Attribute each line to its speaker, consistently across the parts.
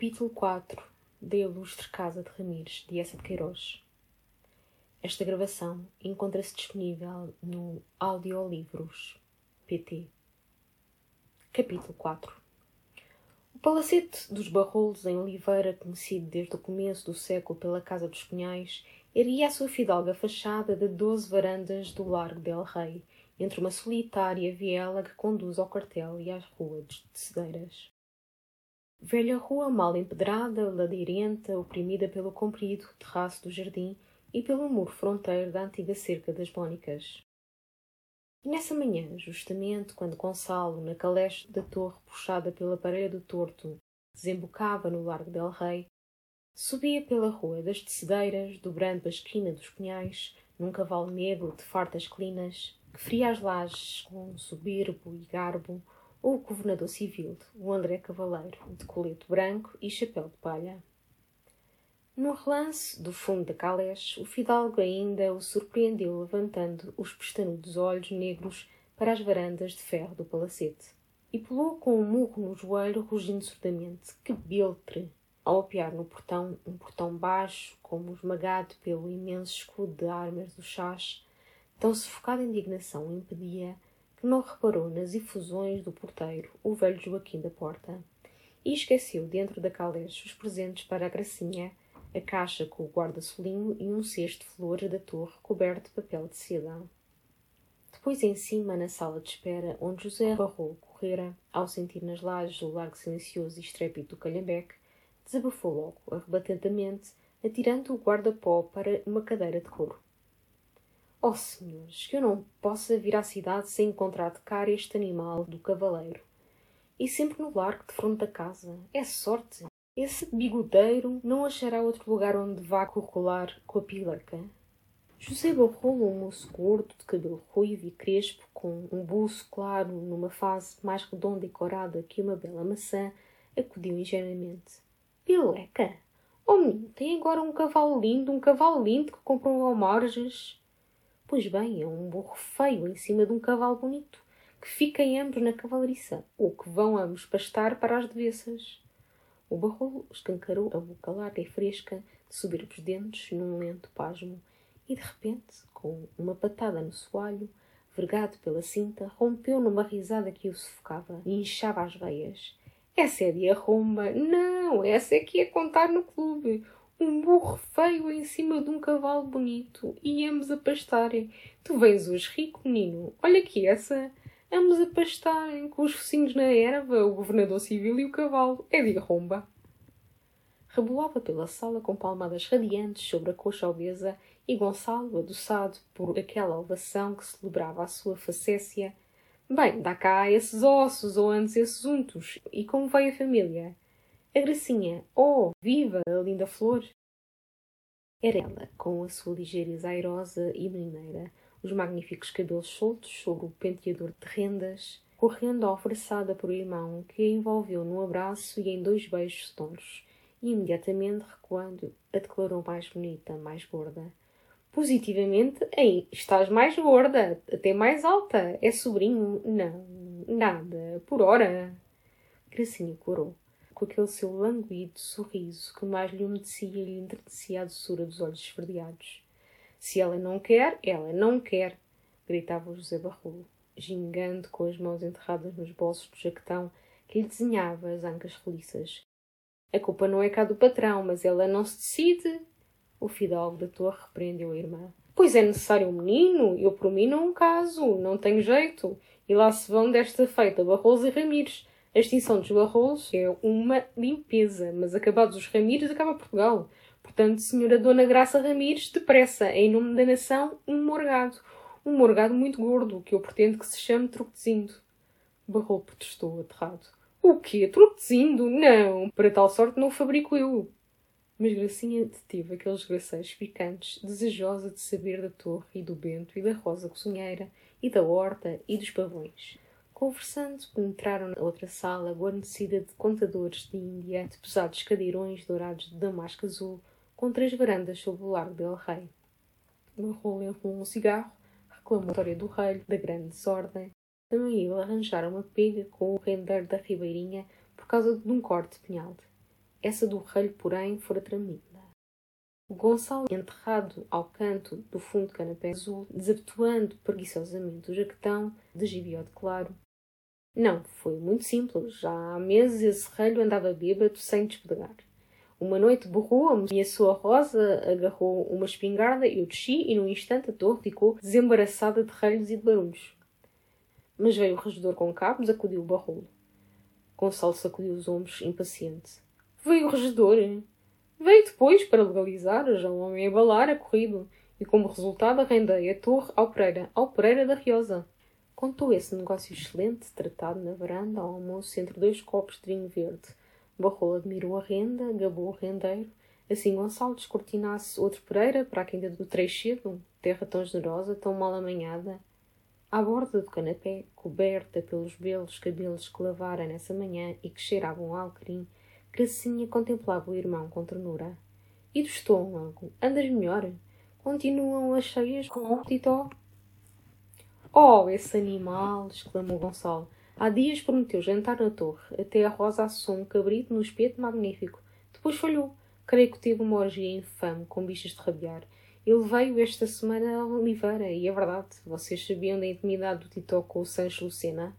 Speaker 1: Capítulo 4 da Ilustre Casa de Ramires, de Essa de Queiroz. Esta gravação encontra-se disponível no Audiolivros PT. Capítulo 4 O palacete dos Barrolos em Oliveira, conhecido desde o começo do século pela Casa dos Cunhais, erguia a sua fidalga fachada de doze varandas do Largo del Rei, entre uma solitária viela que conduz ao quartel e às ruas de Cedeiras. Velha rua mal empedrada, ladeirenta, oprimida pelo comprido terraço do jardim e pelo muro fronteiro da antiga cerca das Bónicas. E nessa manhã, justamente quando Gonçalo, na caleche da torre puxada pela parede do torto, desembocava no Largo del Rei, subia pela rua das Tecedeiras, dobrando a esquina dos Pinhais, num cavalo negro de fartas clinas, que fria as lajes com soberbo e garbo, ou o governador civil, o André Cavaleiro, de colete branco e chapéu de palha. No relance do fundo da caleche, o fidalgo ainda o surpreendeu levantando os pestanudos olhos negros para as varandas de ferro do palacete. E pulou com um murro no joelho, rugindo surdamente. Que biltre! Ao apiar no portão, um portão baixo, como esmagado pelo imenso escudo de armas do chás, tão sufocada indignação impedia que não reparou nas efusões do porteiro, o velho Joaquim da Porta, e esqueceu dentro da caleche os presentes para a gracinha, a caixa com o guarda-solinho e um cesto de flores da torre coberto de papel de seda. Depois em cima, na sala de espera, onde José Barrou correra, ao sentir nas lajes o largo silencioso e estrépito do calhambeque, desabafou logo, arrebatadamente, atirando o guarda-pó para uma cadeira de couro. Oh, senhores, que eu não possa vir à cidade sem encontrar de cara este animal do cavaleiro. E sempre no largo de fronte da casa. É sorte. Esse bigodeiro não achará outro lugar onde vá corcolar com a pileca. José Barrolo, um moço gordo, de cabelo ruivo e crespo, com um buço claro numa fase mais redonda e corada que uma bela maçã, acudiu ingenuamente. Pileca? Oh, menino, tem agora um cavalo lindo, um cavalo lindo que comprou ao Marges. Pois bem, é um burro feio em cima de um cavalo bonito, que fiquem ambos na cavalariça, ou que vão ambos pastar para as devessas. O barrolo escancarou a boca larga e fresca, de subir os dentes num lento pasmo, e de repente, com uma patada no soalho, vergado pela cinta, rompeu numa risada que o sufocava e inchava as veias. Essa é de arromba! Não, essa é que é contar no clube um burro feio em cima de um cavalo bonito e ambos a pastarem. Tu vens hoje rico, menino. Olha aqui essa. Ambos a pastarem, com os focinhos na erva, o governador civil e o cavalo. É de arromba. Rebolava pela sala com palmadas radiantes sobre a coxa obesa e Gonçalo, adoçado por aquela ovação que celebrava a sua facécia. Bem, dá cá esses ossos, ou antes esses untos. E como vai a família? A Gracinha, oh, viva a linda flor! Era ela, com a sua ligeireza airosa e menineira, os magníficos cabelos soltos sobre o penteador de rendas, correndo alvoroçada por o irmão, que a envolveu num abraço e em dois beijos tons, e imediatamente recuando, a declarou mais bonita, mais gorda. Positivamente, ei, estás mais gorda, até mais alta. É sobrinho? Não, nada, por hora. Gracinha corou com aquele seu languido sorriso que mais lhe umedecia e lhe enternecia a doçura dos olhos esverdeados. Se ela não quer, ela não quer, gritava José Barrolo, gingando com as mãos enterradas nos bolsos do jaquetão que lhe desenhava as ancas roliças. A culpa não é cá do patrão, mas ela não se decide. O fidalgo da torre repreendeu a irmã. Pois é necessário um menino, eu por mim não caso, não tenho jeito. E lá se vão desta feita Barroso e Ramires, a extinção dos Barrolos é uma limpeza, mas acabados os Ramires, acaba Portugal. Portanto, senhora Dona Graça Ramires, depressa, em nome da nação, um morgado. Um morgado muito gordo, que eu pretendo que se chame Truquezindo. Barrol protestou, aterrado. O quê? Truquezindo? Não! Para tal sorte não o fabrico eu. Mas Gracinha deteve aqueles graceiros picantes, desejosa de saber da torre e do bento e da rosa cozinheira e da horta e dos pavões. Conversando, penetraram na outra sala, guarnecida de contadores de Índia, de pesados cadeirões dourados de damasco azul, com três varandas sob o largo del rei. Marrou enrolou um cigarro, reclamou a história do rei, da grande desordem. Também ele arranjara uma pega com o rendeiro da ribeirinha por causa de um corte de. Essa do relho, porém, fora tremida. Gonçalo, enterrado ao canto do fundo do canapé azul, desabotoando preguiçosamente o jaquetão de gibiote claro. Não, foi muito simples. Já há meses esse relho andava bêbado sem despedagar. Uma noite borrou-me e a sua rosa agarrou uma espingarda, eu desci e num instante a torre ficou desembaraçada de relhos e de barulhos. Mas veio o regedor com cabos, acudiu o barrolo. Gonçalo sacudiu os ombros, impaciente. Veio o regedor. Veio depois para legalizar, já um homem a balar, a corrido, e como resultado arrendei a torre ao Pereira, ao Pereira da Riosa. Contou esse negócio excelente, tratado na varanda ao almoço entre dois copos de vinho verde, Barrola admirou a renda, gabou o rendeiro. Assim Gonçalo descortinasse outro Pereira para a quinta do Treixedo, terra tão generosa, tão mal amanhada. À borda do canapé, coberta pelos belos cabelos que lavara nessa manhã e que cheiravam a alecrim, Gracinha contemplava o irmão com ternura. E do estômago? Andas melhor? Continuam as cheias com o? Oh, esse animal! exclamou Gonçalo. Há dias prometeu jantar na torre, até a Rosa assou um cabrito no espeto magnífico. Depois falhou. Creio que teve uma orgia infame, com bichas de rabiar. Ele veio esta semana a Oliveira, e é verdade, vocês sabiam da intimidade do Titó com o Sancho Lucena?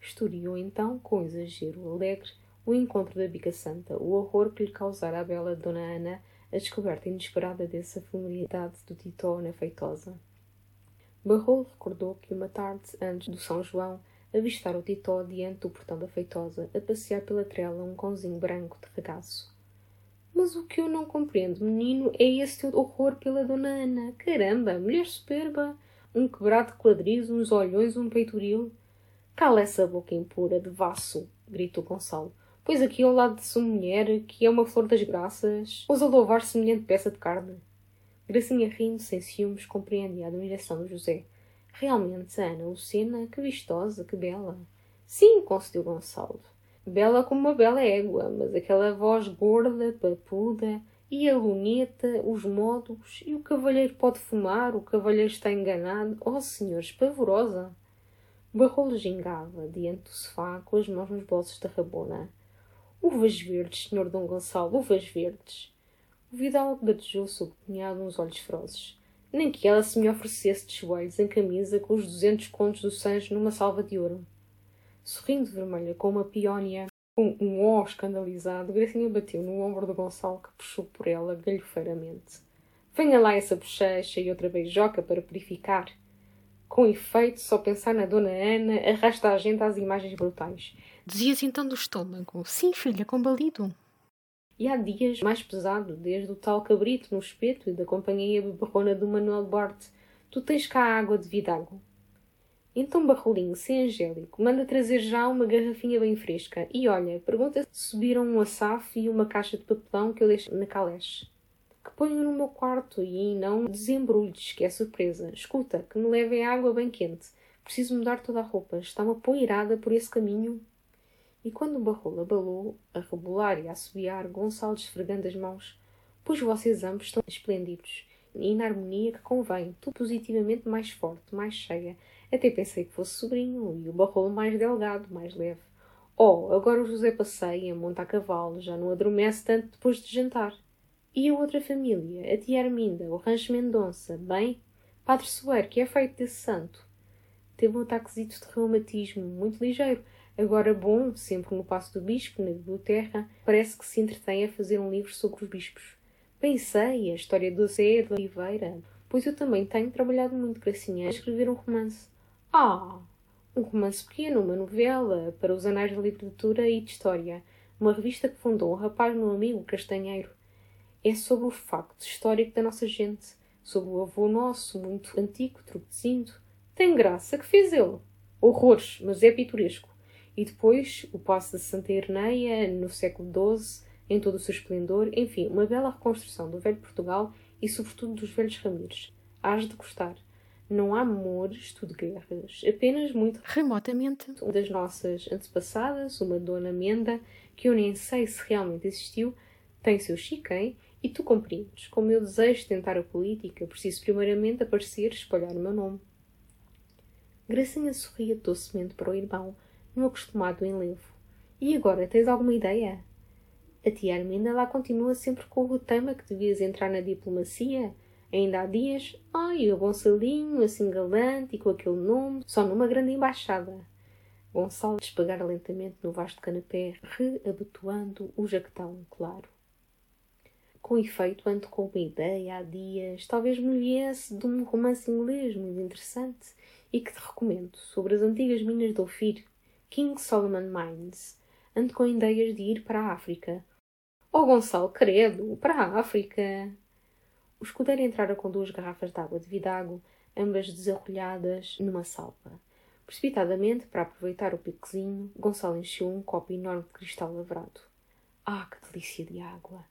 Speaker 1: Historiou então, com exagero alegre, o encontro da Bica Santa, o horror que lhe causara à bela Dona Ana a descoberta inesperada dessa familiaridade do Titó na feitosa. Barrol recordou que uma tarde antes do São João avistar o Titó diante do portão da feitosa, a passear pela trela um cãozinho branco de regaço. Mas o que eu não compreendo, menino, é esse teu horror pela Dona Ana. Caramba, mulher superba! Um quebrado de quadris, uns olhões, um peitoril. Cala essa boca impura de vasso, gritou Gonçalo. Pois aqui ao lado de sua mulher, que é uma flor das graças, ousa louvar semelhante peça de carne. Gracinha rindo, sem ciúmes, compreendia a admiração do José. Realmente, Ana Lucena, que vistosa, que bela. Sim, concedeu Gonçalo. Bela como uma bela égua, mas aquela voz gorda, papuda, e a luneta, os modos, e o cavalheiro pode fumar, o cavalheiro está enganado. Oh, senhores, pavorosa! Barrolo gingava, diante do sofá, com as mãos nos bolsos da rabona. Uvas verdes, senhor Dom Gonçalo, uvas verdes! O Vidal batejou sobre o cunhado uns olhos ferozes nem que ela se me oferecesse de joelhos em camisa com os duzentos contos do Sancho numa salva de ouro. Sorrindo vermelha como uma peónia, com um ó escandalizado, Gracinha bateu no ombro do Gonçalo que puxou por ela galhofeiramente. Venha lá essa bochecha e outra beijoca para purificar. Com efeito, só pensar na Dona Ana arrasta a gente às imagens brutais.
Speaker 2: Dizias então do estômago. Sim, filha, combalido.
Speaker 1: E há dias mais pesado, desde o tal cabrito no espeto e da companhia beberrona do Manuel Duarte. Tu tens cá água de vidago. Então Barrolinho, sem angélico, manda trazer já uma garrafinha bem fresca. E olha, pergunta se subiram um assaf e uma caixa de papelão que eu deixo na caleche. Que ponho no meu quarto e não desembrulhes, que é surpresa. Escuta, que me levem água bem quente. Preciso mudar toda a roupa. Está uma poeirada por esse caminho. E quando o barrolo abalou, a rebolar e a assobiar, Gonçalo esfregando as mãos, pois vocês ambos estão esplêndidos, e na harmonia que convém, tu positivamente mais forte, mais cheia. Até pensei que fosse sobrinho, e o barrolo mais delgado, mais leve. Oh, agora o José passeia, monta a cavalo, já não adormece tanto depois de jantar. E a outra família, a tia Arminda, o rancho Mendonça, bem? Padre Soeiro, que é feito desse santo. Teve um ataquezito de reumatismo, muito ligeiro, Agora, bom, sempre no passo do bispo, na biblioteca, parece que se entretém a fazer um livro sobre os bispos. Pensei, a história do Zé de Oliveira, pois eu também tenho trabalhado muito, Gracinha, a escrever um romance. Ah! Um romance pequeno, uma novela, para os anais da literatura e de história. Uma revista que fundou um rapaz, meu amigo, castanheiro. É sobre o facto histórico da nossa gente, sobre o avô nosso, muito antigo, truquezinho. Tem graça, que fez ele? Horrores, mas é pitoresco e depois o Passo de Santa Irneia no século XII, em todo o seu esplendor, enfim, uma bela reconstrução do velho Portugal e sobretudo dos velhos Ramires. Hás de gostar. Não há amores, tudo guerras, apenas muito
Speaker 2: remotamente.
Speaker 1: Uma das nossas antepassadas, uma Dona Menda, que eu nem sei se realmente existiu, tem seu chiquém e tu compreendes. Como eu desejo tentar a política, preciso primeiramente aparecer e espalhar o meu nome. Gracinha sorria docemente para o irmão, no acostumado enlevo. E agora, tens alguma ideia? A tia Arminda lá continua sempre com o tema que devias entrar na diplomacia. Ainda há dias, ai, o Gonçalinho, assim galante e com aquele nome, só numa grande embaixada. Gonçalo despegara lentamente no vasto canapé, reabotoando o jaquetão, claro. Com efeito, ando com uma ideia há dias, talvez me viesse de um romance inglês muito interessante e que te recomendo, sobre as antigas minas de Ofir, King Solomon Mines. Ando com ideias de ir para a África. Oh, Gonçalo, credo, para a África! O escudeiro entrara com duas garrafas de água de vidago, ambas desarrolhadas numa salva. Precipitadamente, para aproveitar o piquezinho, Gonçalo encheu um copo enorme de cristal lavrado. Ah, que delícia de água!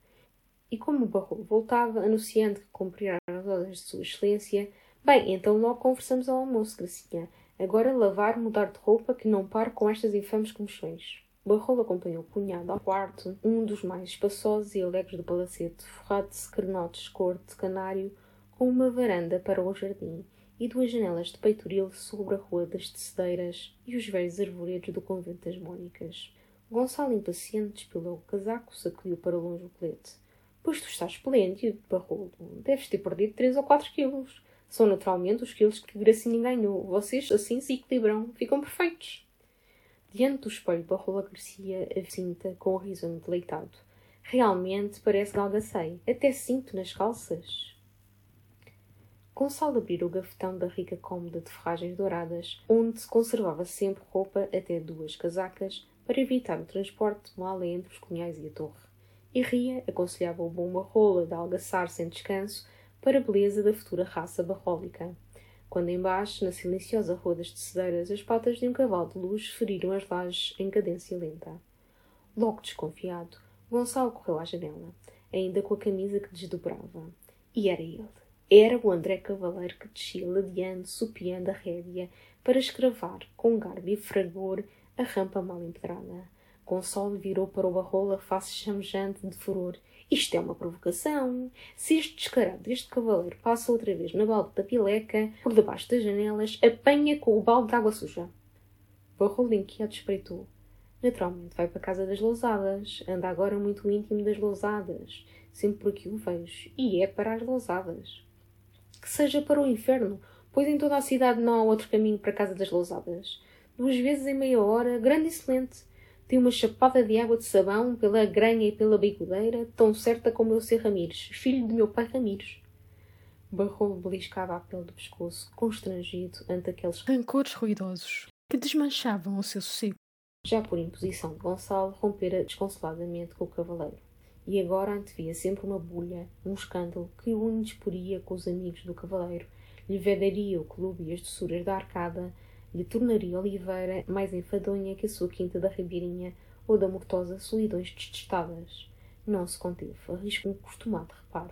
Speaker 1: E como o barro voltava, anunciando que cumprirá as ordens de Sua Excelência, bem, então logo conversamos ao almoço, Gracinha. Agora lavar, mudar de roupa, que não paro com estas infames comichões. Barrolo acompanhou o cunhado ao quarto, um dos mais espaçosos e alegres do palacete, forrado de sequernotes cor de canário, com uma varanda para o jardim e duas janelas de peitoril sobre a rua das Tecedeiras e os velhos arvoredos do convento das Mónicas. Gonçalo, impaciente, despilou o casaco, sacudiu para longe o colete. Pois tu estás esplêndido, Barrolo. Deves ter perdido três ou quatro quilos. São naturalmente os quilos que Gracinha ganhou. Vocês assim se equilibram, ficam perfeitos. Diante do espelho, Barrola acrescia a cinta com o riso deleitado. Realmente parece galgacei. Até cinto nas calças. Gonçalo abriu o gafetão da rica cômoda de ferragens douradas, onde se conservava sempre roupa até duas casacas, para evitar o transporte de mala entre os cunhais e a torre. E ria, aconselhava o bom Barrola de algaçar sem descanso para a beleza da futura raça barrólica quando embaixo, na silenciosa rua das tecedeiras, as patas de um cavalo de luz feriram as lajes em cadência lenta. Logo desconfiado, Gonçalo correu à janela, ainda com a camisa que desdobrava. E era ele. Era o André Cavaleiro que descia ladeando, supiando a rédea, para escravar, com garbo e fragor, a rampa mal empedrada. Gonçalo virou para o barrola face chamejante de furor isto é uma provocação. Se este descarado deste cavaleiro passa outra vez na balde da pileca, por debaixo das janelas, apanha com o balde de água suja. Barrolo inquieto espreitou. Naturalmente vai para a casa das lousadas. Anda agora muito íntimo das lousadas. Sempre por aqui o vejo. E é para as lousadas. Que seja para o inferno, pois em toda a cidade não há outro caminho para a casa das lousadas. Duas vezes em meia hora, grande e excelente tem uma chapada de água de sabão pela granha e pela bigodeira, tão certa como eu ser Ramires, filho de meu pai Ramires. Barrolo beliscava a pele do pescoço, constrangido ante aqueles
Speaker 2: rancores ruidosos que desmanchavam o seu sossego.
Speaker 1: Já por imposição de Gonçalo, rompera desconsoladamente com o cavaleiro. E agora antevia sempre uma bulha, um escândalo que o indisporia com os amigos do cavaleiro, lhe vedaria o clube e as doçuras da arcada, lhe tornaria Oliveira mais enfadonha que a sua quinta da Ribeirinha ou da mortosa Solidões Destestadas. Não se conteve, arriscou um costumado reparo.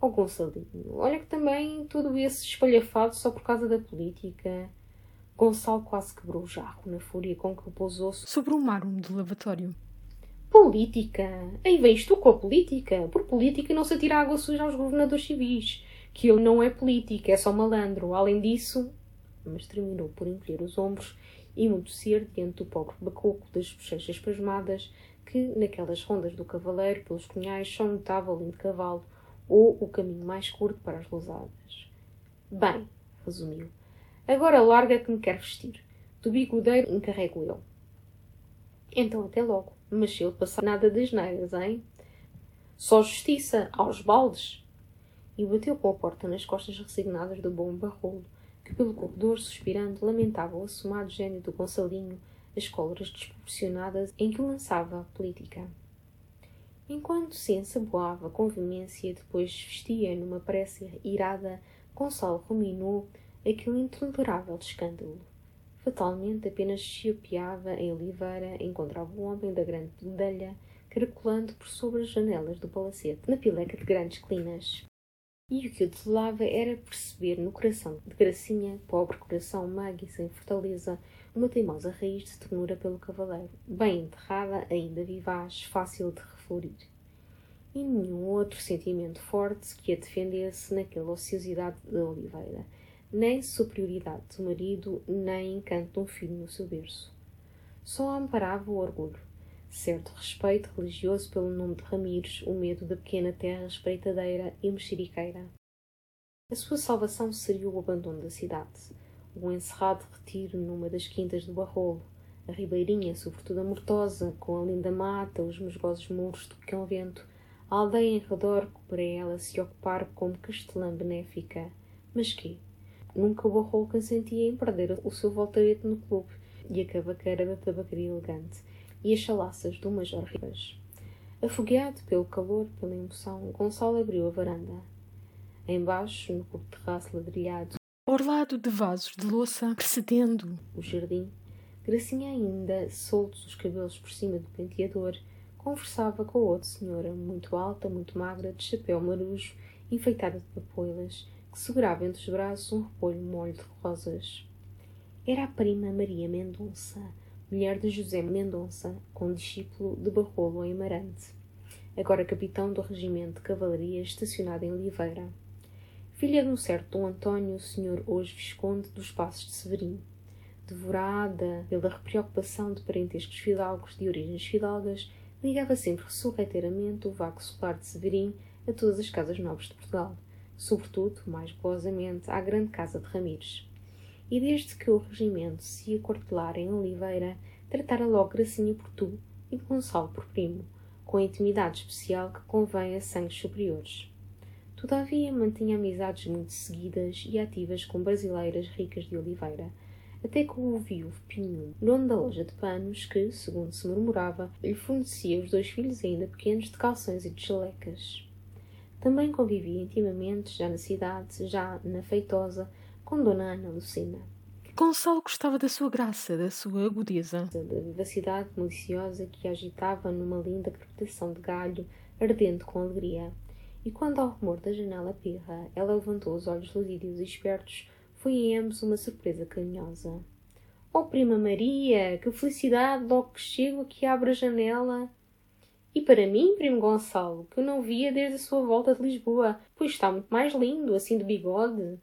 Speaker 1: Ó oh, Gonçalinho, olha que também todo esse espalhafado só por causa da política. Gonçalo quase quebrou o jarro na fúria com que pousou-se
Speaker 2: sobre o mármore do lavatório.
Speaker 1: Política! Aí vens tu com a política! Por política não se atira água suja aos governadores civis. Que ele não é político, é só malandro. Além disso, mas terminou por encolher os ombros e emudecer diante do pobre bacoco das bochechas pasmadas que, naquelas rondas do cavaleiro pelos cunhais, só notava o lindo cavalo ou o caminho mais curto para as lousadas. Bem, resumiu, agora larga que me quer vestir. Do bigodeiro encarrego eu. Então até logo, mas se ele passar nada das neiras, hein? Só justiça, aos baldes! E bateu com a porta nas costas resignadas do bom barrolo, que pelo corredor, suspirando, lamentava o assomado gênio do Gonçalinho, as cóleras desproporcionadas em que lançava a política. Enquanto se ensaboava com veemência e depois vestia numa prece irada, Gonçalo ruminou aquele intolerável escândalo. Fatalmente apenas chiopeava em Oliveira, encontrava o homem da grande bedelha, caracolando por sobre as janelas do palacete, na pileca de grandes clinas. E o que o desolava era perceber no coração de Gracinha, pobre coração mago e sem fortaleza, uma teimosa raiz de ternura pelo cavaleiro, bem enterrada, ainda vivaz, fácil de reflorir. E nenhum outro sentimento forte que a defendesse naquela ociosidade de Oliveira, nem superioridade do marido, nem encanto de um filho no seu berço. Só amparava o orgulho, certo respeito religioso pelo nome de Ramires, o medo da pequena terra espreitadeira e mexeriqueira. A sua salvação seria o abandono da cidade, o encerrado retiro numa das quintas do Barrolo, a ribeirinha, sobretudo a mortosa, com a linda mata, os musgosos muros do convento, a aldeia em redor para ela se ocupar como castelã benéfica. Mas que? Nunca o Barrolo consentia em perder o seu voltarete no clube e a cavaqueira da tabacaria elegante e as chalaças do Major Ribas. Afogueado pelo calor, pela emoção, Gonçalo abriu a varanda. Embaixo, no curto terraço ladrilhado,
Speaker 2: orlado de vasos de louça, precedendo
Speaker 1: o jardim, Gracinha ainda, soltos os cabelos por cima do penteador, conversava com outra senhora, muito alta, muito magra, de chapéu marujo, enfeitada de papoilas, que segurava entre os braços um repolho molho de rosas. Era a prima Maria Mendonça, mulher de José Mendonça, condiscípulo de Barrolo em Marante, agora capitão do regimento de cavalaria estacionado em Oliveira. Filha de um certo Dom António, senhor hoje Visconde dos Passos de Severim. Devorada pela repreocupação de parentescos fidalgos de origens fidalgas, ligava sempre ressurreteiramente o vago solar de Severim a todas as casas nobres de Portugal, sobretudo, mais golosamente, à grande casa de Ramires. E desde que o regimento se ia quartelar em Oliveira, tratara logo Gracinha por tu e Gonçalo por primo, com a intimidade especial que convém a sangues superiores. Todavia, mantinha amizades muito seguidas e ativas com brasileiras ricas de Oliveira, até que o viúvo Pinho, dono da loja de panos, que, segundo se murmurava, lhe fornecia os dois filhos ainda pequenos de calções e de chalecas. Também convivia intimamente, já na cidade, já na feitosa, com Dona Ana Lucina.
Speaker 2: Gonçalo gostava da sua graça, da sua agudeza.
Speaker 1: Da vivacidade maliciosa que a agitava numa linda crepitação de galho, ardente com alegria. E quando ao rumor da janela pirra, ela levantou os olhos luzidos e espertos, foi em ambos uma surpresa carinhosa. Oh, prima Maria, que felicidade logo que chego aqui abre a janela. E para mim, primo Gonçalo, que eu não via desde a sua volta de Lisboa, pois está muito mais lindo, assim de bigode.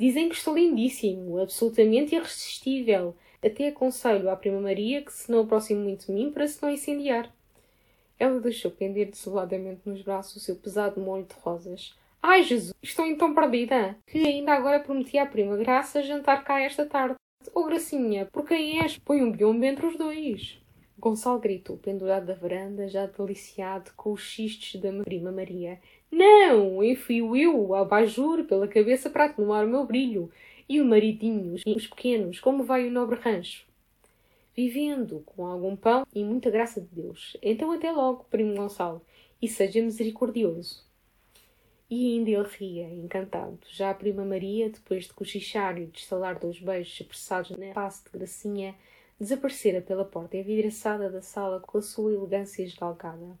Speaker 1: Dizem que estou lindíssimo, absolutamente irresistível. Até aconselho à prima Maria que se não aproxime muito de mim para se não incendiar. Ela deixou pender desoladamente nos braços o seu pesado molho de rosas. Ai, Jesus, estou então perdida. Que ainda agora prometi à prima Graça jantar cá esta tarde. Oh, Gracinha, por quem és? Põe um biombo entre os dois. Gonçalo gritou, pendurado da varanda, já deliciado com os xistes da prima Maria. Não, enfio eu o abajur pela cabeça para atenuar o meu brilho. E o maridinho, os pequenos, como vai o nobre rancho? Vivendo com algum pão e muita graça de Deus. Então até logo, primo Gonçalo, e seja misericordioso. E ainda ele ria, encantado. Já a prima Maria, depois de cochichar e de estalar dois beijos apressados na face de Gracinha, desaparecera pela porta envidraçada da sala com a sua elegância esgalgada.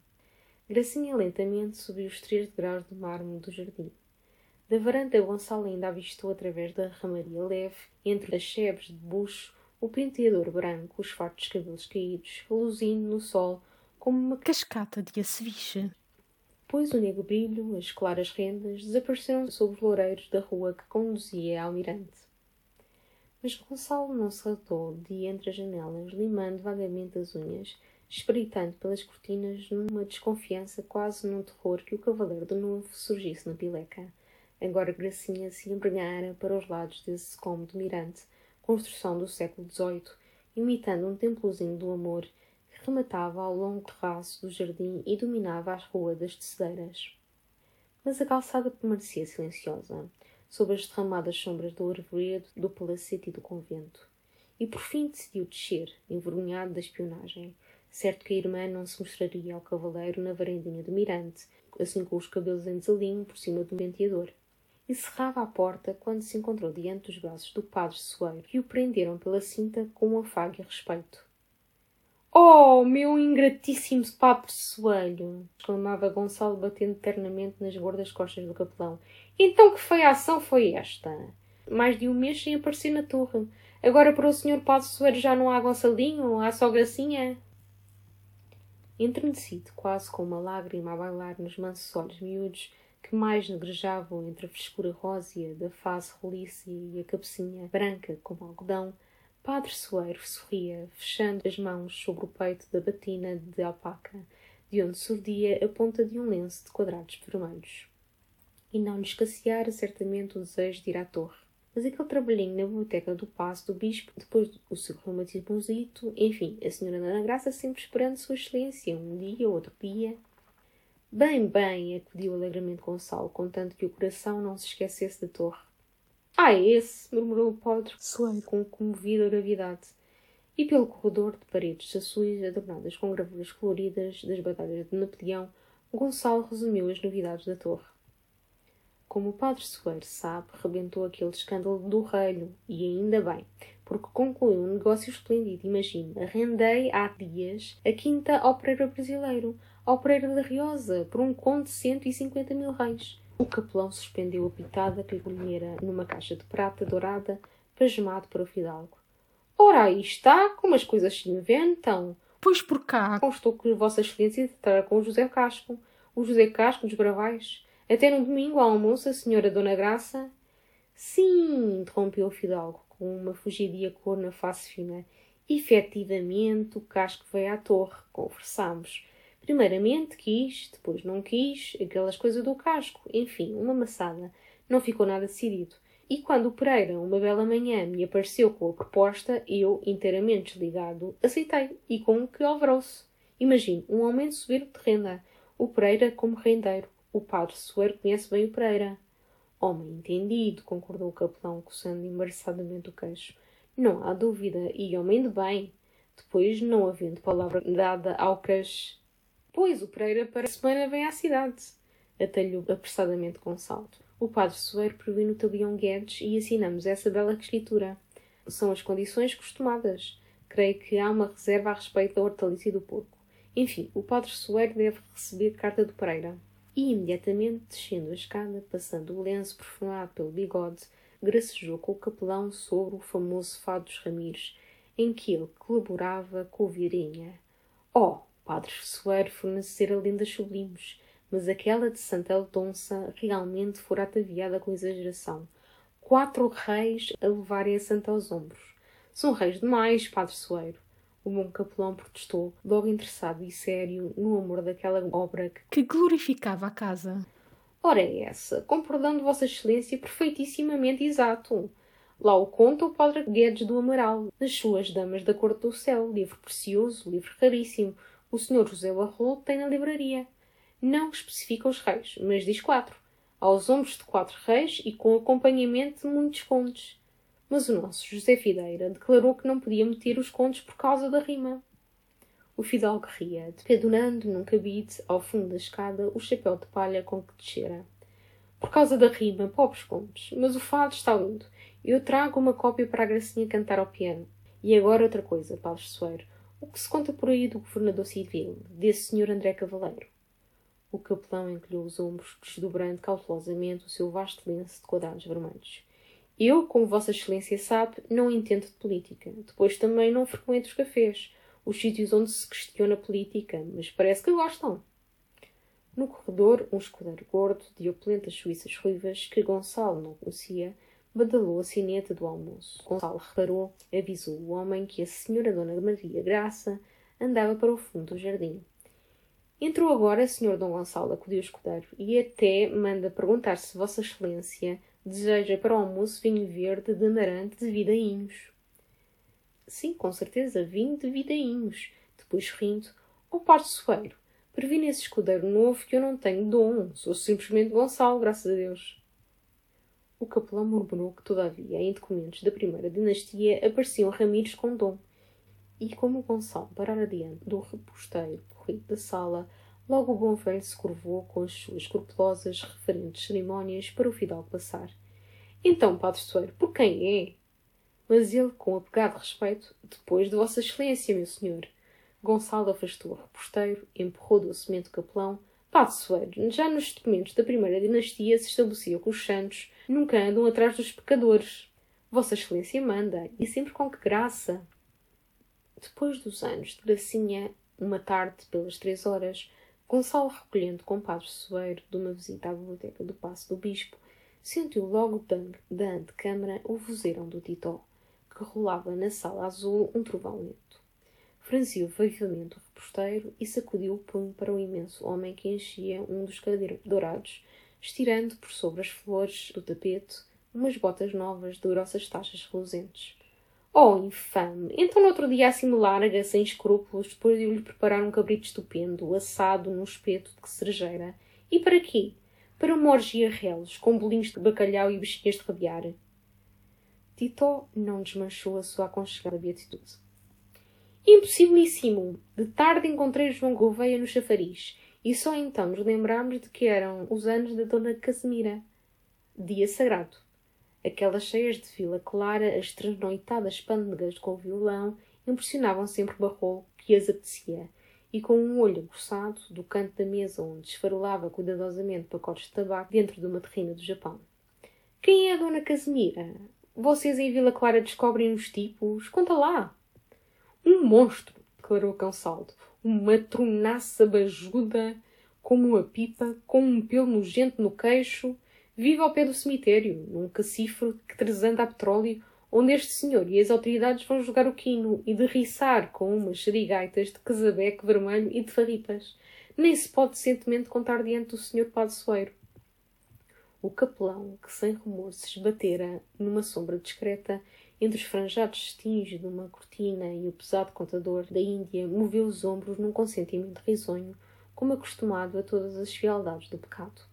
Speaker 1: Gracinha lentamente subiu os três degraus do mármore do jardim. Da varanda, Gonçalo ainda avistou através da ramaria leve, entre as chebres de bucho, o penteador branco, os fartos cabelos caídos, reluzindo no sol como uma
Speaker 2: cascata de aceviche.
Speaker 1: Depois o negro brilho, as claras rendas, desapareceram sob os loureiros da rua que conduzia ao mirante. Mas Gonçalo não se ratou de entre as janelas, limando vagamente as unhas, espreitando pelas cortinas numa desconfiança, quase num terror, que o cavaleiro de novo surgisse na pileca. Agora Gracinha se embrenhara para os lados desse cômodo mirante, construção do século XVIII, imitando um templozinho do amor rematava ao longo terraço do jardim e dominava as ruas das tecedeiras. Mas a calçada permanecia silenciosa, sob as derramadas sombras do arvoredo, do palacete e do convento. E por fim decidiu descer, envergonhado da espionagem, certo que a irmã não se mostraria ao cavaleiro na varandinha do mirante, assim com os cabelos em desalinho por cima do penteador. E cerrava a porta quando se encontrou diante dos braços do padre Soeiro, que o prenderam pela cinta com um afago e respeito. Oh, meu ingratíssimo papo soelho! exclamava Gonçalo, batendo ternamente nas gordas costas do capelão. Então que feia ação foi esta? Mais de um mês sem aparecer na torre. Agora para o senhor Padre Soeiro já não há Gonçalinho, há só Gracinha? Entrenecido, quase com uma lágrima a bailar nos mansos olhos miúdos, que mais negrejavam entre a frescura rósea da face roliça e a cabecinha branca como algodão, Padre Soeiro sorria, fechando as mãos sobre o peito da batina de alpaca, de onde surdia a ponta de um lenço de quadrados vermelhos. E não lhe escasseara certamente o desejo de ir à torre. Mas aquele trabalhinho na biblioteca do Paço do Bispo, depois do seu reumatismozito, enfim, a senhora Ana Graça sempre esperando Sua Excelência, um dia, outro dia. Bem, bem, acudiu alegremente Gonçalo, contanto que o coração não se esquecesse da torre. Ah, é esse! murmurou o padre Soeiro com comovida gravidade. E pelo corredor de paredes azuis adornadas com gravuras coloridas das batalhas de Napoleão, Gonçalo resumiu as novidades da torre. Como o padre Soeiro sabe, rebentou aquele escândalo do reino, e ainda bem, porque concluiu um negócio esplêndido. Imagine, arrendei há dias a quinta ao Pereira brasileiro, ao Pereira da Riosa, por um conto de cento e cinquenta mil reis. O capelão suspendeu a pitada que lhe numa caixa de prata dourada, pasmado para o fidalgo. Ora, aí está, como as coisas se inventam.
Speaker 2: Pois por cá.
Speaker 1: Constou que Vossa Excelência tratará com o José Casco. O José Casco dos Bravais. Até no domingo, ao almoço, a senhora Dona Graça. Sim, interrompeu o fidalgo, com uma fugidia cor na face fina. Efetivamente, o Casco veio à torre. Conversámos. Primeiramente quis, depois não quis, aquelas coisas do casco, enfim, uma maçada. Não ficou nada decidido. E quando o Pereira, uma bela manhã, me apareceu com a proposta, eu, inteiramente desligado, aceitei, e com que alvoroço. Imagine, um aumento subir de renda. O Pereira como rendeiro, o padre Soeiro conhece bem o Pereira. Homem entendido, concordou o capelão, coçando embaraçadamente o queixo. Não há dúvida, e homem de bem. Depois, não havendo palavra dada ao queixo. Pois, o Pereira para a semana vem à cidade. Atalhou apressadamente com salto. O padre Soeiro previu no tabelião Guedes e assinamos essa bela escritura. São as condições costumadas. Creio que há uma reserva a respeito da hortaliça e do porco. Enfim, o padre Soeiro deve receber carta do Pereira e, imediatamente descendo a escada, passando o lenço perfumado pelo bigode, gracejou com o capelão sobre o famoso fado dos Ramires, em que ele colaborava com o Virinha. Oh, padre Soeiro fornecera lendas sublimes, mas aquela de Santa Aldonça realmente fora ataviada com exageração. Quatro reis a levarem a Santa aos ombros. São reis demais, padre Soeiro. O bom capelão protestou, logo interessado e sério no amor daquela obra
Speaker 2: que glorificava a casa.
Speaker 1: Ora é essa, concordando Vossa Excelência perfeitissimamente exato. Lá o conta o padre Guedes do Amaral, nas suas Damas da Corte do Céu, livro precioso, livro raríssimo. O senhor José Larrol tem na livraria. Não especifica os reis, mas diz quatro. Aos ombros de quatro reis e com acompanhamento de muitos contos mas o nosso José Fideira declarou que não podia meter os contos por causa da rima. O fidalgo ria, dependurando num cabide ao fundo da escada o chapéu de palha com que descera. Por causa da rima, pobres contos, mas o fado está lindo. Eu trago uma cópia para a Gracinha cantar ao piano. E agora outra coisa, Padre Soeiro. O que se conta por aí do governador civil, desse senhor André Cavaleiro? O capelão encolheu os ombros, desdobrando cautelosamente o seu vasto lenço de quadrados vermelhos. Eu, como Vossa Excelência sabe, não entendo de política. Depois também não frequento os cafés, os sítios onde se questiona política, mas parece que gostam. No corredor, um escudeiro gordo, de opulentas suíças ruivas, que Gonçalo não conhecia, badalou a sineta do almoço. Gonçalo reparou, avisou o homem que a senhora Dona Maria Graça andava para o fundo do jardim. Entrou agora senhor Dom Gonçalo, acudiu o escudeiro, e até manda perguntar se Vossa Excelência Deseja para o almoço vinho verde de amarante de vidainhos. Sim, com certeza, vinho de vidainhos. Depois rindo, ó oh, soeiro, previ nesse escudeiro novo que eu não tenho dom, sou simplesmente Gonçalo, graças a Deus. O capelão murmurou que, todavia, em documentos da primeira dinastia apareciam Ramires com dom. E como Gonçalo parara diante do reposteiro corrido da sala, Logo o bom velho se curvou com as suas escrupulosas referentes cerimónias para o fidalgo passar. Então, Padre Soeiro, por quem é? Mas ele, com apegado respeito, depois de Vossa Excelência, meu senhor. Gonçalo afastou o reposteiro, empurrou docemente o capelão. Padre Soeiro, já nos documentos da primeira dinastia se estabelecia que os santos nunca andam atrás dos pecadores. Vossa Excelência manda, e sempre com que graça. Depois dos anos de gracinha, uma tarde, pelas três horas, Gonçalo, recolhendo com Padre Soeiro de uma visita à biblioteca do Paço do Bispo, sentiu logo o da antecâmara o vozeirão do Titó, que que rolava na sala azul um trovão lento. Franziu vivamente o reposteiro e sacudiu o punho para o imenso homem que enchia um dos cadeiros dourados, estirando por sobre as flores do tapete umas botas novas de grossas taxas reluzentes. Oh, infame! Então, no outro dia, assim larga, sem escrúpulos, depois de lhe preparar um cabrito estupendo, assado num espeto de cerejeira. E para quê? Para uma orgia reles, com bolinhos de bacalhau e bichinhas de rabiar. Tito não desmanchou a sua aconchegada beatitude. Impossibilíssimo! De tarde encontrei João Gouveia no chafariz, e só então nos lembrámos de que eram os anos da Dona Casemira. Dia sagrado Aquelas cheias de Vila Clara, as transnoitadas pândegas com o violão, impressionavam sempre o barrolo que as apetecia, e com um olho aguçado do canto da mesa onde esfarolava cuidadosamente pacotes de tabaco dentro de uma terrina do Japão. Quem é a Dona Casimira? Vocês em Vila Clara descobrem os tipos? Conta lá! Um monstro, declarou Cansaldo. Uma tronaça bajuda, como uma pipa, com um pelo nojento no queixo Vive ao pé do cemitério, num cacifro que tresanda a petróleo, onde este senhor e as autoridades vão jogar o quino e derriçar com umas xerigaitas de casabeque vermelho e de farripas. Nem se pode decentemente contar diante do senhor padroeiro. O capelão, que sem rumor se esbatera numa sombra discreta entre os franjados cestins de uma cortina e o pesado contador da Índia, moveu os ombros num consentimento risonho, como acostumado a todas as fialdades do pecado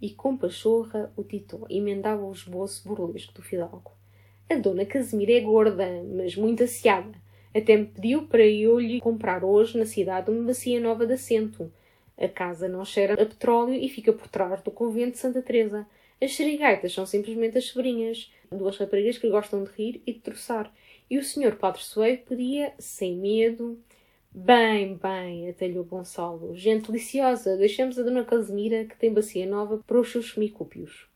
Speaker 1: e com pachorra o Tito emendava o esboço burlesco do fidalgo. A dona Casimira é gorda, mas muito aciada. Até me pediu para eu lhe comprar hoje na cidade uma bacia nova de assento. A casa não cheira a petróleo e fica por trás do convento de Santa Teresa. As xerigaitas são simplesmente as sobrinhas, duas raparigas que gostam de rir e de troçar. E o senhor Padre Soeiro podia, sem medo, Bem, bem, atalhou Gonçalo. Gente deliciosa, deixemos a Dona Casimira, que tem bacia nova, para os seus semicúpios.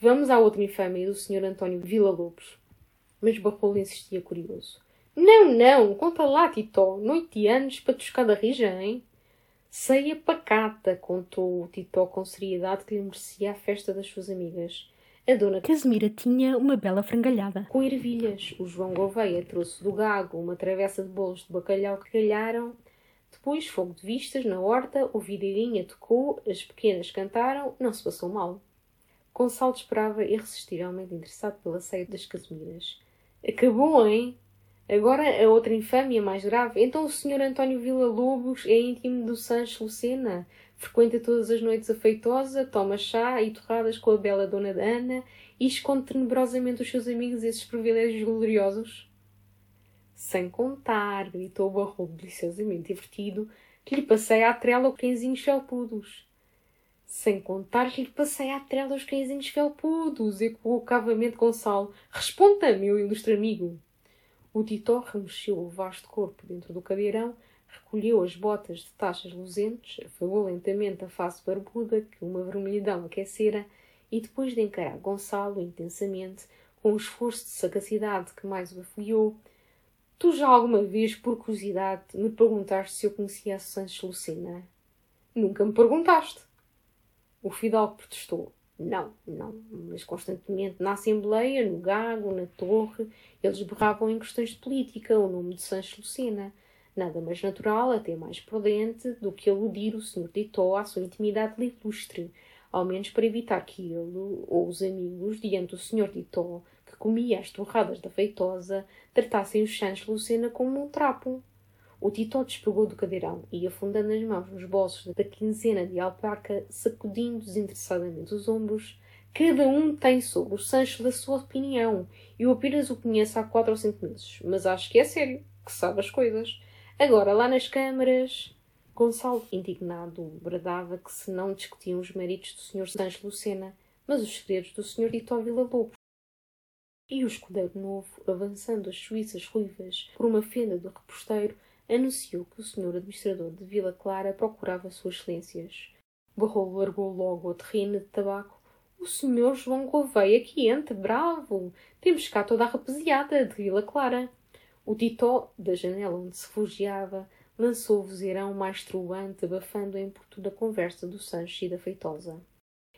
Speaker 1: Vamos à outra infâmia do Sr. António Vila Lobos. Mas Barrolo insistia curioso. Não, não, conta lá, Titó. Noite e anos para toscar da rija, hein? Ceia pacata, contou o Titó com seriedade que lhe merecia a festa das suas amigas.
Speaker 2: A dona Casimira tinha uma bela frangalhada.
Speaker 1: Com ervilhas. O João Gouveia trouxe do gago uma travessa de bolos de bacalhau que calharam. Depois, fogo de vistas na horta, o videirinha tocou, as pequenas cantaram, não se passou mal. Gonçalo esperava irresistivelmente interessado pela ceia das Casimiras. Acabou, hein? Agora a outra infâmia mais grave. Então o senhor António Vila Lobos é íntimo do Sancho Lucena. Frequenta todas as noites a feitosa, toma chá e torradas com a bela dona Ana e esconde tenebrosamente os seus amigos esses privilégios gloriosos. Sem contar, gritou o barrobo deliciosamente divertido, que lhe passei à trela os cãezinhos felpudos. Sem contar que lhe passei à trela os cãezinhos felpudos, ecoou cavamente Gonçalo. Responda, meu ilustre amigo. O Titó remexeu o vasto corpo dentro do cadeirão, recolheu as botas de taxas luzentes, afagou lentamente a face barbuda que uma vermelhidão aquecera e depois de encarar Gonçalo intensamente, com o esforço de sagacidade que mais o afogueou, Tu já alguma vez, por curiosidade, me perguntaste se eu conhecia a Sanches Lucena? Nunca me perguntaste. O Fidalgo protestou. Não, não, mas constantemente na Assembleia, no Gago, na Torre, eles berravam em questões de política o nome de Sancho Lucena. Nada mais natural, até mais prudente, do que aludir o Sr. Tito à sua intimidade ilustre, ao menos para evitar que ele ou os amigos, diante do Sr. Tito, que comia as torradas da feitosa, tratassem o Sancho Lucena como um trapo. O Tito despegou do cadeirão e, afundando as mãos nos bolsos da quinzena de alpaca, sacudindo desinteressadamente os ombros, cada um tem sobre o Sancho da sua opinião. Eu apenas o conheço há quatro ou cinco meses, mas acho que é sério, que sabe as coisas. Agora, lá nas câmaras... Gonçalo, indignado, bradava que se não discutiam os méritos do Sr. Sancho Lucena, mas os segredos do Sr. Tito Vila Lobo. E o escudeiro novo, avançando as suíças ruivas por uma fenda do reposteiro, anunciou que o senhor administrador de Vila Clara procurava suas excelências. Barrolo largou logo a terrina de tabaco. O senhor João Gouveia que entre, bravo! Temos cá toda a rapaziada de Vila Clara. O Titó, da janela onde se refugiava, lançou o vozeirão mais truante, abafando a importuna conversa do Sancho e da Feitosa.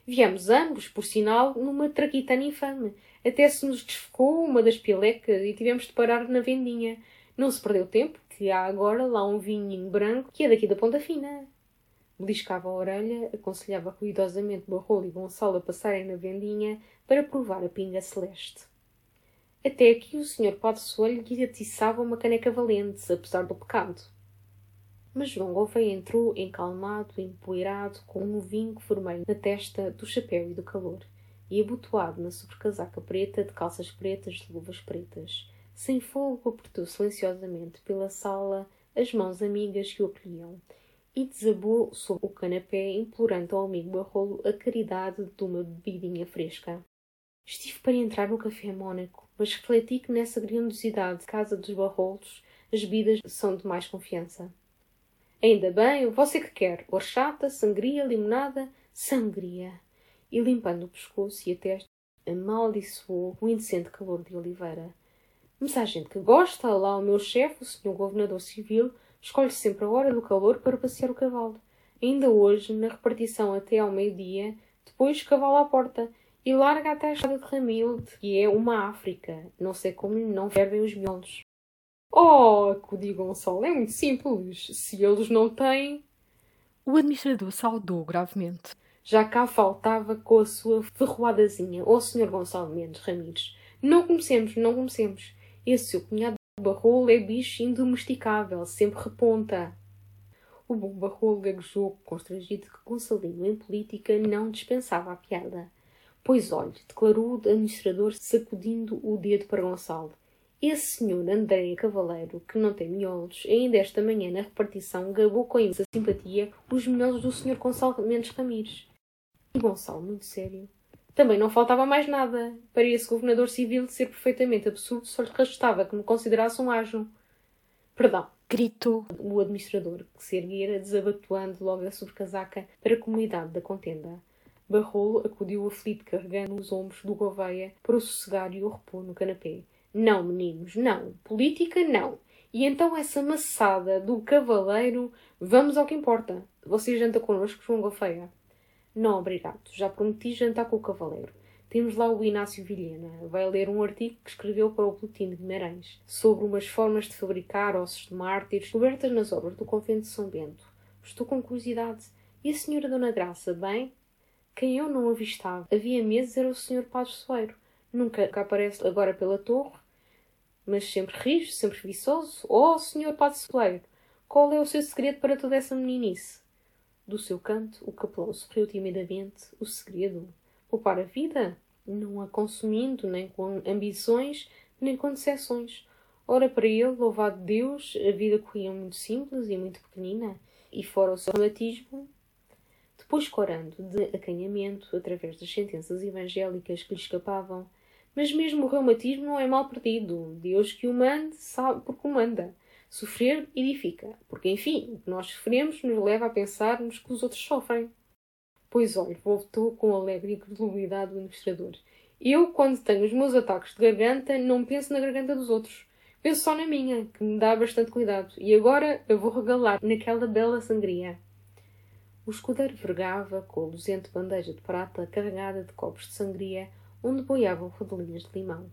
Speaker 1: Viemos ambos, por sinal, numa traquitana infame. Até se nos desfocou uma das pilecas e tivemos de parar na vendinha. Não se perdeu tempo, que há agora lá um vinhinho branco que é daqui da Ponta Fina. Beliscava a orelha, aconselhava ruidosamente Barrolo e Gonçalo a passarem na vendinha para provar a pinga celeste. Até aqui o senhor Padre Soalho lhe atiçava uma caneca valente, apesar do pecado. Mas João Gouveia entrou encalmado, empoeirado, com um vinco vermelho na testa do chapéu e do calor, e abotoado na sobrecasaca preta, de calças pretas, de luvas pretas. Sem fogo, apertou silenciosamente pela sala as mãos amigas que o acolhiam, e desabou sobre o canapé, implorando ao amigo Barrolo a caridade de uma bebidinha fresca. Estive para entrar no Café Mônaco, mas refleti que nessa grandiosidade de Casa dos Barrolos as bebidas são de mais confiança. Ainda bem, você que quer? Horchata, sangria, limonada, sangria. E limpando o pescoço e a testa, amaldiçoou o indecente calor de Oliveira. Mas há gente que gosta, lá o meu chefe, o senhor governador civil, escolhe sempre a hora do calor para passear o cavalo. Ainda hoje, na repartição até ao meio-dia, depois cavalo à porta, e larga até a estrada de Ramilde, que é uma África. Não sei como não fervem os miolos. Oh, acudiu Gonçalo, é muito simples. Se eles não têm.
Speaker 2: O administrador saudou gravemente.
Speaker 1: Já cá faltava com a sua ferroadazinha. Oh, Sr. Gonçalo Mendes Ramires, não comecemos, não comecemos. Esse seu cunhado Barrolo é bicho indomesticável, sempre reponta. O bom Barrolo gaguejou, constrangido que Gonçalinho em política não dispensava a piada. Pois olhe, declarou o administrador sacudindo o dedo para Gonçalo. Esse senhor André Cavaleiro, que não tem miolos, ainda esta manhã na repartição gabou com imensa simpatia os miolos do senhor Gonçalo Mendes Ramires. E Gonçalo, muito sério. Também não faltava mais nada. Para esse governador civil ser perfeitamente absurdo, só lhe restava que me considerasse um ajo. Perdão,
Speaker 2: gritou
Speaker 1: o administrador, que se erguera desabatuando logo a sobrecasaca para a comunidade da contenda. Barrolo acudiu aflito, carregando os ombros do Gouveia para o sossegar e o repor no canapé. Não, meninos, não. Política, não. E então essa maçada do cavaleiro, vamos ao que importa. Você janta connosco, João Gouveia? Não, obrigado. Já prometi jantar com o cavaleiro. Temos lá o Inácio Vilhena. Vai ler um artigo que escreveu para o Boletim de Guimarães sobre umas formas de fabricar ossos de mártires cobertas nas obras do convento de São Bento. Estou com curiosidade. E a senhora Dona Graça, bem? Quem eu não avistava havia meses era o Sr. Padre Soeiro. Nunca cá aparece agora pela torre, mas sempre rijo, sempre viçoso. Oh, Sr. Padre Soeiro, qual é o seu segredo para toda essa meninice? Do seu canto, o capelão sorriu timidamente. O segredo? Poupar a vida? Não a consumindo, nem com ambições, nem com decepções. Ora, para ele, louvado Deus, a vida corria muito simples e muito pequenina, e fora o seu reumatismo, depois corando de acanhamento através das sentenças evangélicas que lhe escapavam. Mas mesmo o reumatismo não é mal perdido. Deus que o mande sabe porque o manda. Sofrer edifica, porque enfim, o que nós sofremos nos leva a pensarmos que os outros sofrem. Pois olhe, voltou com alegre incredulidade o administrador. Eu, quando tenho os meus ataques de garganta, não penso na garganta dos outros. Penso só na minha, que me dá bastante cuidado. E agora eu vou regalar naquela bela sangria. O escudeiro vergava com a luzente bandeja de prata carregada de copos de sangria, onde boiavam rodelinhas de limão.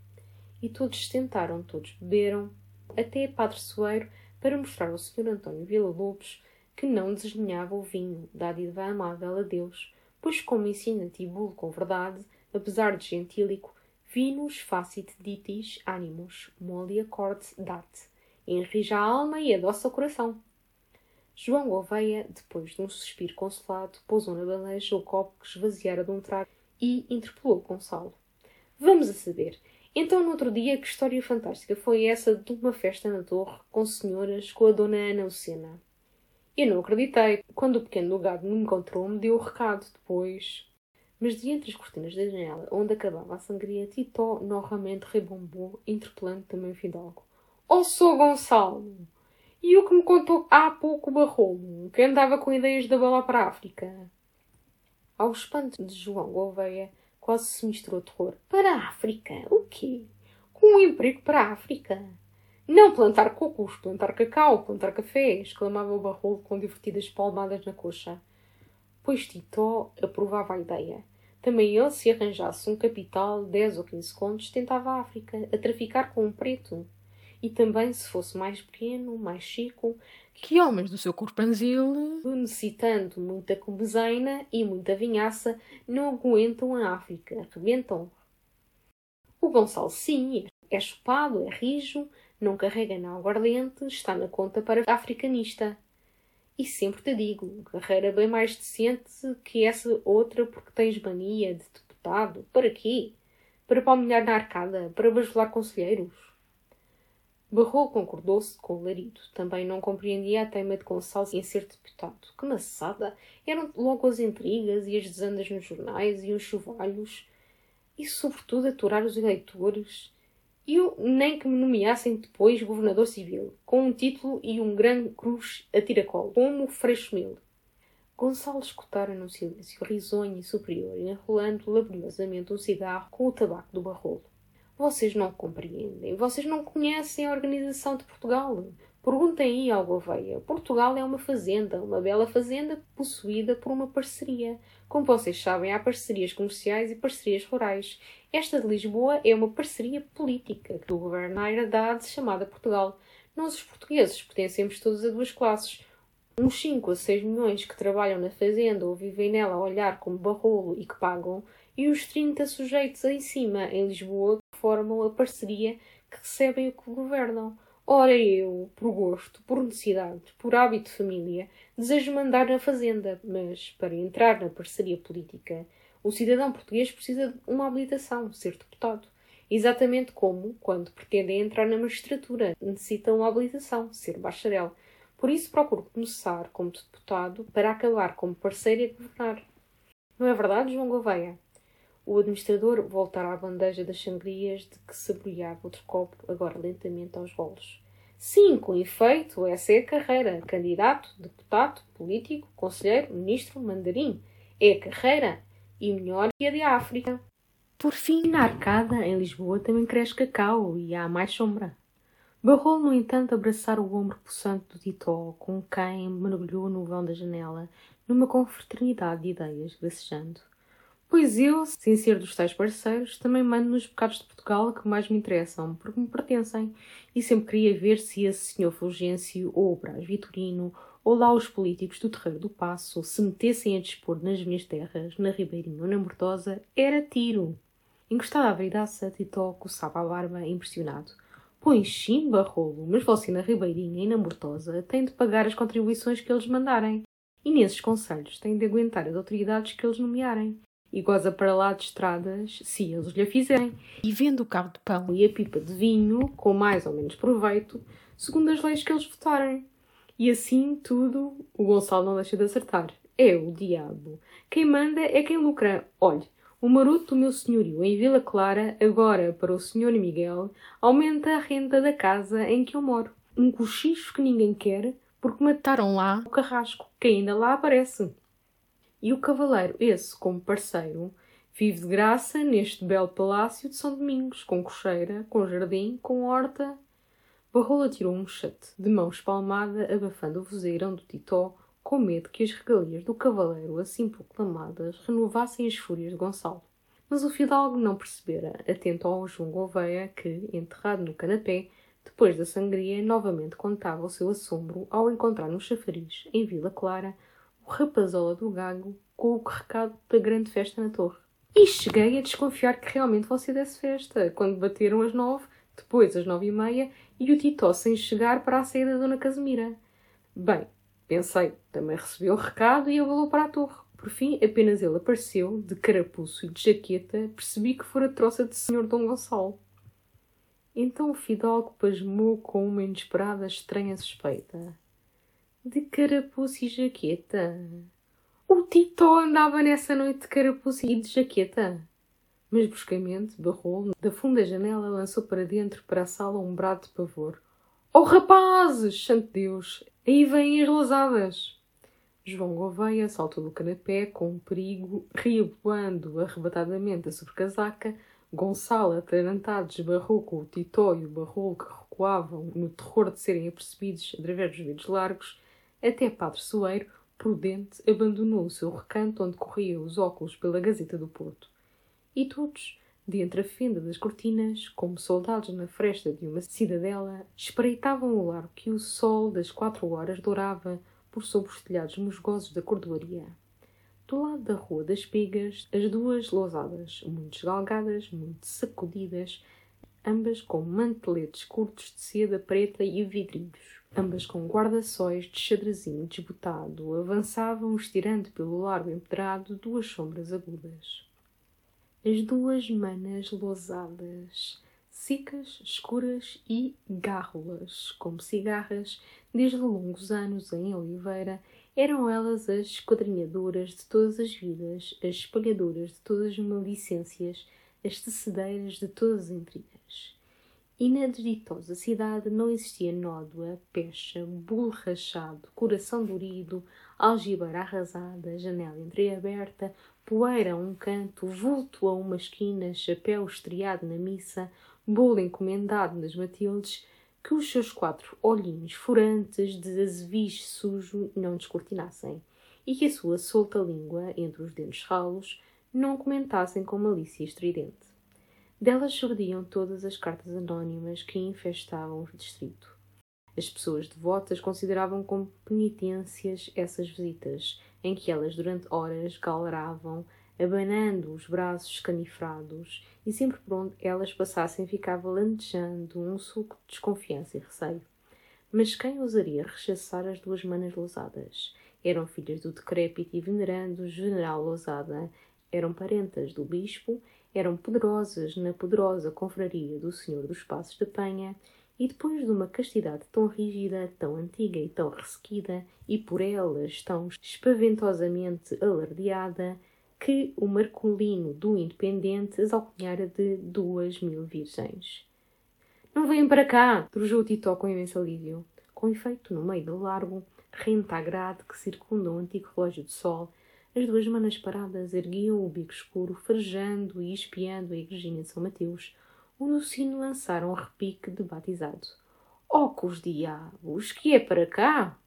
Speaker 1: E todos tentaram, todos beberam, até Padre Soeiro, para mostrar ao Sr. António Villa-Lobos que não desdenhava o vinho, dádiva amável a Deus, pois como ensina Tibulo com verdade, apesar de gentílico, vinus facit ditis animus, molia cort dat, enrija a alma e adoça o coração. João Gouveia, depois de um suspiro consolado, pousou na bandeja o copo que esvaziara de um trago e interpelou Gonçalo. Vamos a saber. Então, no outro dia, que história fantástica foi essa de uma festa na torre com senhoras com a dona Ana Lucena? Eu não acreditei. Quando o pequeno gado me encontrou, me deu o recado depois. Mas de entre as cortinas da janela, onde acabava a sangria, Titó novamente rebombou, interpelando também o Fidalgo. Oh, sou Gonçalo! E o que me contou há pouco o Barrolo, que andava com ideias da bola para a África. Ao espanto de João Gouveia, quase se misturou terror. Para a África? O quê? Com um emprego para a África? Não plantar cocos, plantar cacau, plantar café, exclamava o Barrolo com divertidas palmadas na coxa. Pois Titó aprovava a ideia. Também ele, se arranjasse um capital, 10 ou 15 contos, tentava a África, a traficar com um preto. E também, se fosse mais pequeno, mais chico,
Speaker 2: que homens do seu corpanzil,
Speaker 1: necessitando muita cobezaina e muita vinhaça, não aguentam a África, rebentam. O Gonçalo, sim, é chupado, é rijo, não carrega na aguardente, está na conta para africanista. E sempre te digo, carreira bem mais decente que essa outra porque tens mania de deputado. Para quê? Para palmilhar na arcada? Para bajular conselheiros? Barrou concordou-se com o Larido. Também não compreendia a teima de Gonçalves em ser deputado. Que maçada! Eram logo as intrigas e as desandas nos jornais e os chuvalhos. E, sobretudo, aturar os eleitores e eu nem que me nomeassem depois governador civil, com um título e um grande cruz a tiracolo, como Freixo Mil. Escutara num silêncio risonho e superior, enrolando laboriosamente um cigarro com o tabaco do barrolo. Vocês não compreendem, vocês não conhecem a organização de Portugal. Perguntem aí ao Gouveia. Portugal é uma fazenda, uma bela fazenda possuída por uma parceria. Como vocês sabem, há parcerias comerciais e parcerias rurais. Esta de Lisboa é uma parceria política do governo na herdade chamada Portugal. Nós, os portugueses, pertencemos todos a duas classes. Uns 5 a 6 milhões que trabalham na fazenda ou vivem nela a olhar como barrolo e que pagam, e os 30 sujeitos em cima, em Lisboa, que formam a parceria que recebem o que governam. Ora, eu, por gosto, por necessidade, por hábito de família, desejo mandar na fazenda, mas para entrar na parceria política, o cidadão português precisa de uma habilitação, ser deputado. Exatamente como, quando pretendem entrar na magistratura, necessitam uma habilitação, ser bacharel. Por isso procuro começar como deputado para acabar como parceiro e governar. Não é verdade, João Gouveia? O administrador voltara à bandeja das sangrias de que saboreava outro copo, agora lentamente aos golos. Sim, com efeito, essa é a carreira. Candidato, deputado, político, conselheiro, ministro, mandarim. É a carreira. E melhor que a de África. Por fim, na arcada, em Lisboa, também cresce cacau e há mais sombra. Barrou, no entanto, abraçar o ombro possante do Titó, com quem mergulhou no vão da janela, numa confraternidade de ideias, gracejando. Pois eu, sem ser dos tais parceiros, também mando nos pecados de Portugal que mais me interessam, porque me pertencem, e sempre queria ver se esse senhor Fulgêncio, ou o Brás Vitorino, ou lá os políticos do Terreiro do Passo, se metessem a dispor nas minhas terras, na Ribeirinha ou na Mortosa, era tiro. Encostado à veidaça, Titó coçava a barba, impressionado. Pois sim, barrolo, mas você na Ribeirinha e na Mortosa tem de pagar as contribuições que eles mandarem. E nesses conselhos tem de aguentar as autoridades que eles nomearem e goza para lá de estradas se eles lhe fizerem.
Speaker 2: E vendo o carro de pão
Speaker 1: e a pipa de vinho, com mais ou menos proveito, segundo as leis que eles votarem. E assim tudo, o Gonçalo não deixa de acertar. É o diabo. Quem manda é quem lucra. Olhe, o maroto do meu senhorio em Vila Clara, agora para o senhor Miguel, aumenta a renda da casa em que eu moro. Um cochicho que ninguém quer, porque mataram lá o carrasco, que ainda lá aparece. E o cavaleiro, esse como parceiro, vive de graça neste belo palácio de São Domingos, com cocheira, com jardim, com horta. Barrola tirou um chate, de mão espalmada, abafando o vozeirão do Titó, com medo que as regalias do cavaleiro, assim proclamadas, renovassem as fúrias de Gonçalo. Mas o fidalgo não percebera, atento ao João Gouveia, que, enterrado no canapé, depois da sangria, novamente contava o seu assombro ao encontrar no chafariz, em Vila Clara, o rapazola do gago com o recado da grande festa na torre. E cheguei a desconfiar que realmente você desse festa, quando bateram as nove, depois as nove e meia, e o Titó sem chegar para a saída da Dona Casimira. Bem, pensei, também recebeu o recado e abalou para a torre. Por fim, apenas ele apareceu, de carapuço e de jaqueta, percebi que fora troça de Senhor Dom Gonçalo. Então o fidalgo pasmou com uma inesperada estranha suspeita de carapuço e jaqueta. O Tito andava nessa noite de carapuço e de jaqueta. Mas bruscamente barrou da funda janela lançou para dentro para a sala um brado de pavor. Oh rapazes, santo Deus, aí vêm as lousadas. João Gouveia saltou do canapé com um perigo, reaboando arrebatadamente a sobrecasaca. Gonçalo, atarantado, esbarrou com o Titó e o barrolo que recuavam no terror de serem apercebidos através dos vidros largos até Padre Soeiro, prudente, abandonou o seu recanto onde corriam os óculos pela Gazeta do Porto. E todos, de entre a fenda das cortinas, como soldados na fresta de uma cidadela, espreitavam o largo que o sol das quatro horas dourava por sobre os telhados musgosos da cordoaria. Do lado da Rua das Pigas, as duas lousadas, muito esgalgadas, muito sacudidas, ambas com manteletes curtos de seda preta e vidrinhos, ambas com guarda-sóis de xadrezinho desbotado, avançavam estirando pelo largo empedrado duas sombras agudas. As duas manas lousadas, secas, escuras e gárrulas, como cigarras, desde longos anos em Oliveira, eram elas as esquadrinhadoras de todas as vidas, as espalhadoras de todas as malicências, as tecedeiras de todas as intrigas. E na cidade não existia nódoa, pecha, bulo rachado, coração dorido, algibeira arrasada, janela entreaberta, poeira a um canto, vulto a uma esquina, chapéu estriado na missa, bolo encomendado nas Matildes, que os seus quatro olhinhos furantes de azeviche sujo não descortinassem, e que a sua solta língua, entre os dentes ralos, não comentassem com malícia estridente. Delas surdiam todas as cartas anónimas que infestavam o distrito. As pessoas devotas consideravam como penitências essas visitas, em que elas durante horas galeravam, abanando os braços escanifrados, e sempre por onde elas passassem ficava lantejando um suco de desconfiança e receio. Mas quem ousaria rechaçar as duas manas lousadas? Eram filhas do decrépito e venerando general Lousada, eram parentas do bispo, eram poderosas na poderosa confraria do Senhor dos Passos de Penha, e depois de uma castidade tão rígida, tão antiga e tão ressequida, e por elas tão espaventosamente alardeada, que o Marcolino do Independente as alcunhara de duas mil virgens. Não venham para cá! trujou Titó com imenso alívio. Com efeito, no meio do largo, grade que circunda o antigo relógio de sol, as duas manas paradas erguiam o bico escuro, farejando e espiando a igrejinha de São Mateus, onde o sino lançara um repique de batizado. Oh, com os diabos! Que é para cá?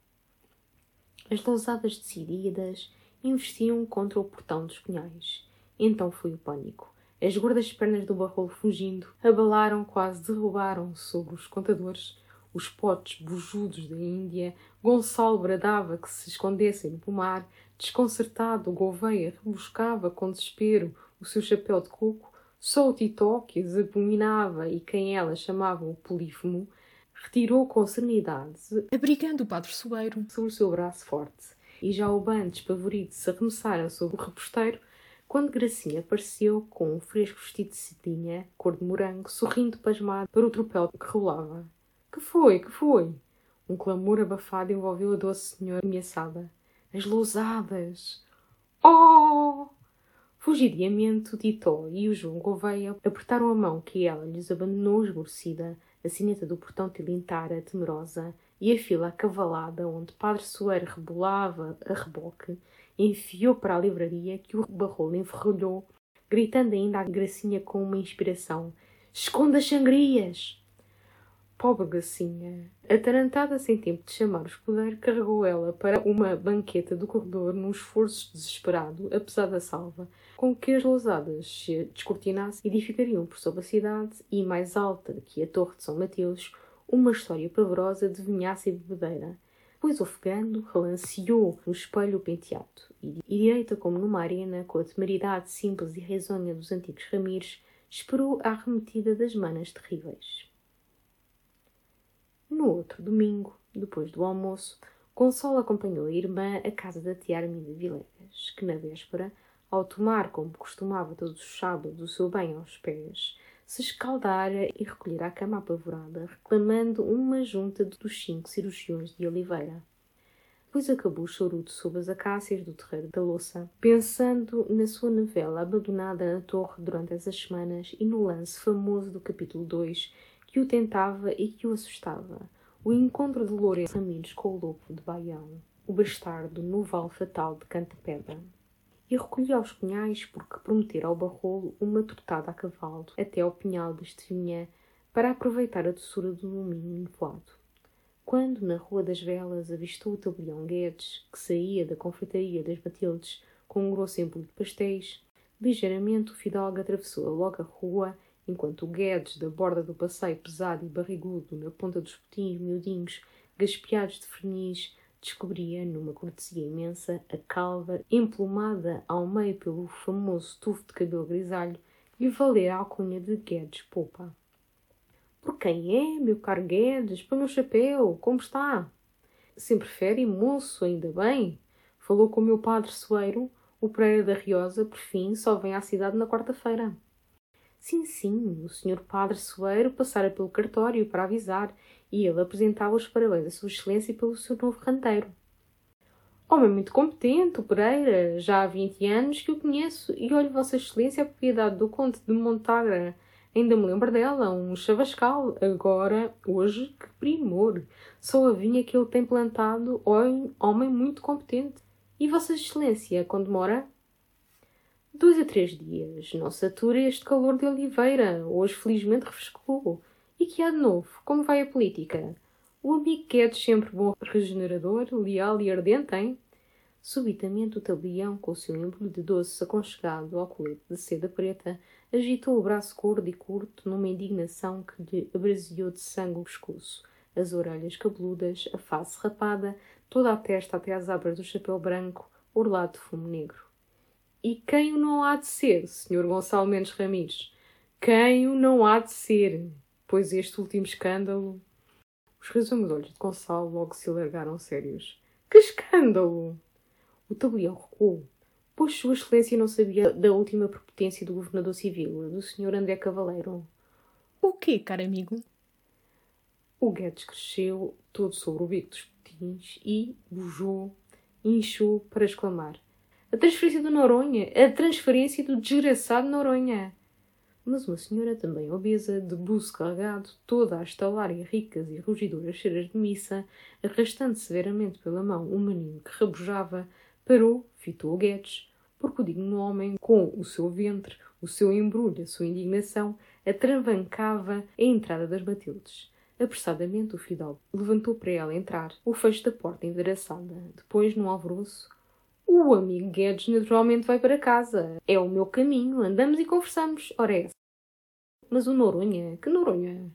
Speaker 1: As lousadas decididas investiam contra o portão dos punhais. Então foi o pânico. As gordas pernas do barrolo fugindo abalaram, quase derrubaram sobre os contadores. Os potes bujudos da Índia, Gonçalo bradava que se escondessem no pomar. Desconcertado, Gouveia rebuscava com desespero o seu chapéu de coco. Só o Titó, que as abominava e quem ela chamava o Polífomo, retirou com serenidade,
Speaker 2: abrigando o padre Soeiro
Speaker 1: sobre o seu braço forte e já o bando despavorido se arremessaram sobre o reposteiro, quando Gracinha apareceu com um fresco vestido de cetinha, cor de morango, sorrindo pasmado para o tropel que rolava. Que foi? Que foi? Um clamor abafado envolveu a doce senhora ameaçada. As lousadas! Oh! Fugidiamente o Titó e o João Gouveia apertaram a mão que ela lhes abandonou esmorecida, a sineta do portão tilintara, temerosa, e a fila acavalada onde Padre Soeiro rebolava a reboque enfiou para a livraria que o barrolo enferrulhou, gritando ainda a Gracinha com uma inspiração: Esconda as sangrias! Pobre Gracinha, atarantada sem tempo de chamar o escudeiro, carregou ela para uma banqueta do corredor num esforço desesperado, apesar da salva, com que as lousadas se descortinassem edificariam por sobre a cidade e, mais alta que a Torre de São Mateus, uma história pavorosa de vinhaça e bebedeira. Pois ofegando, relanceou no espelho o penteado, e, direita como numa arena, com a temeridade simples e risonha dos antigos Ramires, esperou a arremetida das manas terríveis. No outro domingo, depois do almoço, Gonçalo acompanhou a irmã à casa da tia Arminda Vilegas, que na véspera, ao tomar, como costumava todos os sábados, o seu banho aos pés, se escaldara e recolhera à cama apavorada, reclamando uma junta dos cinco cirurgiões de Oliveira. Depois acabou o chorudo sob as acácias do terreiro da louça, pensando na sua novela abandonada na torre durante essas semanas e no lance famoso do capítulo 2 que o tentava e que o assustava. O encontro de Lourenço Ramires com o lobo de Baião, o bastardo no val fatal de Canta-Pedra e recolhi aos punhais porque prometera ao barrolo uma tortada a cavalo até ao pinhal de Estevinha para aproveitar a doçura do domingo nevoado. quando, na Rua das Velas, avistou o tabelião Guedes, que saía da confeitaria das Matildes com um grosso embrulho de pastéis, ligeiramente o fidalgo atravessou logo a rua, enquanto o Guedes, da borda do passeio pesado e barrigudo, na ponta dos potinhos miudinhos, gaspeados de verniz, descobria, numa cortesia imensa, a calva, emplumada ao meio pelo famoso tufo de cabelo grisalho, e valer a alcunha de Guedes Popa. Por quem é, meu caro Guedes? Põe o chapéu. Como está? Se prefere, moço, ainda bem. Falou com o meu padre Soeiro. O Pereira da Riosa, por fim, só vem à cidade na quarta-feira. Sim, sim, o senhor padre Soeiro passara pelo cartório para avisar e ele apresentava os parabéns a sua excelência pelo seu novo canteiro. Homem muito competente, o Pereira. Já há vinte anos que o conheço e olho Vossa Excelência a propriedade do Conde de Montagra Ainda me lembro dela, um chavascal. Agora, hoje, que primor! Só a vinha que ele tem plantado, homem muito competente. E Vossa Excelência, quando mora? Dois a três dias. Não satura este calor de oliveira. Hoje, felizmente, refrescou. E que há de novo? Como vai a política? O amigo é sempre bom regenerador, leal e ardente, hein? Subitamente o tabelião, com o seu embrulho de doce aconchegado ao colete de seda preta, agitou o braço gordo e curto numa indignação que lhe abraseou de sangue o pescoço, as orelhas cabeludas, a face rapada, toda a testa até às abras do chapéu branco, orlado de fumo negro. E quem o não há de ser, Sr. Gonçalo Mendes Ramires? Quem o não há de ser? Pois este último escândalo... Os resumos olhos de Gonçalo logo se alargaram sérios. Que escândalo! O tabelião recuou, pois Sua Excelência não sabia da última prepotência do governador civil, do Sr. André Cavaleiro.
Speaker 2: O quê, caro amigo?
Speaker 1: O Guedes cresceu todo sobre o bico dos potins e bujou, inchou para exclamar: A transferência do Noronha! A transferência do desgraçado Noronha! Mas uma senhora também obesa, de buço carregado, toda a estalar ricas e rugidoras cheiras de missa, arrastando severamente pela mão um menino que rabujava, Parou, fitou o Guedes, porque o digno homem, com o seu ventre, o seu embrulho, a sua indignação, atravancava a entrada das Matildes. Apressadamente o fidalgo levantou para ela entrar, o fecho da porta endereçada. Depois, num alvoroço, o amigo Guedes naturalmente vai para casa. É o meu caminho, andamos e conversamos. Ora é. Mas o Noronha? Que Noronha?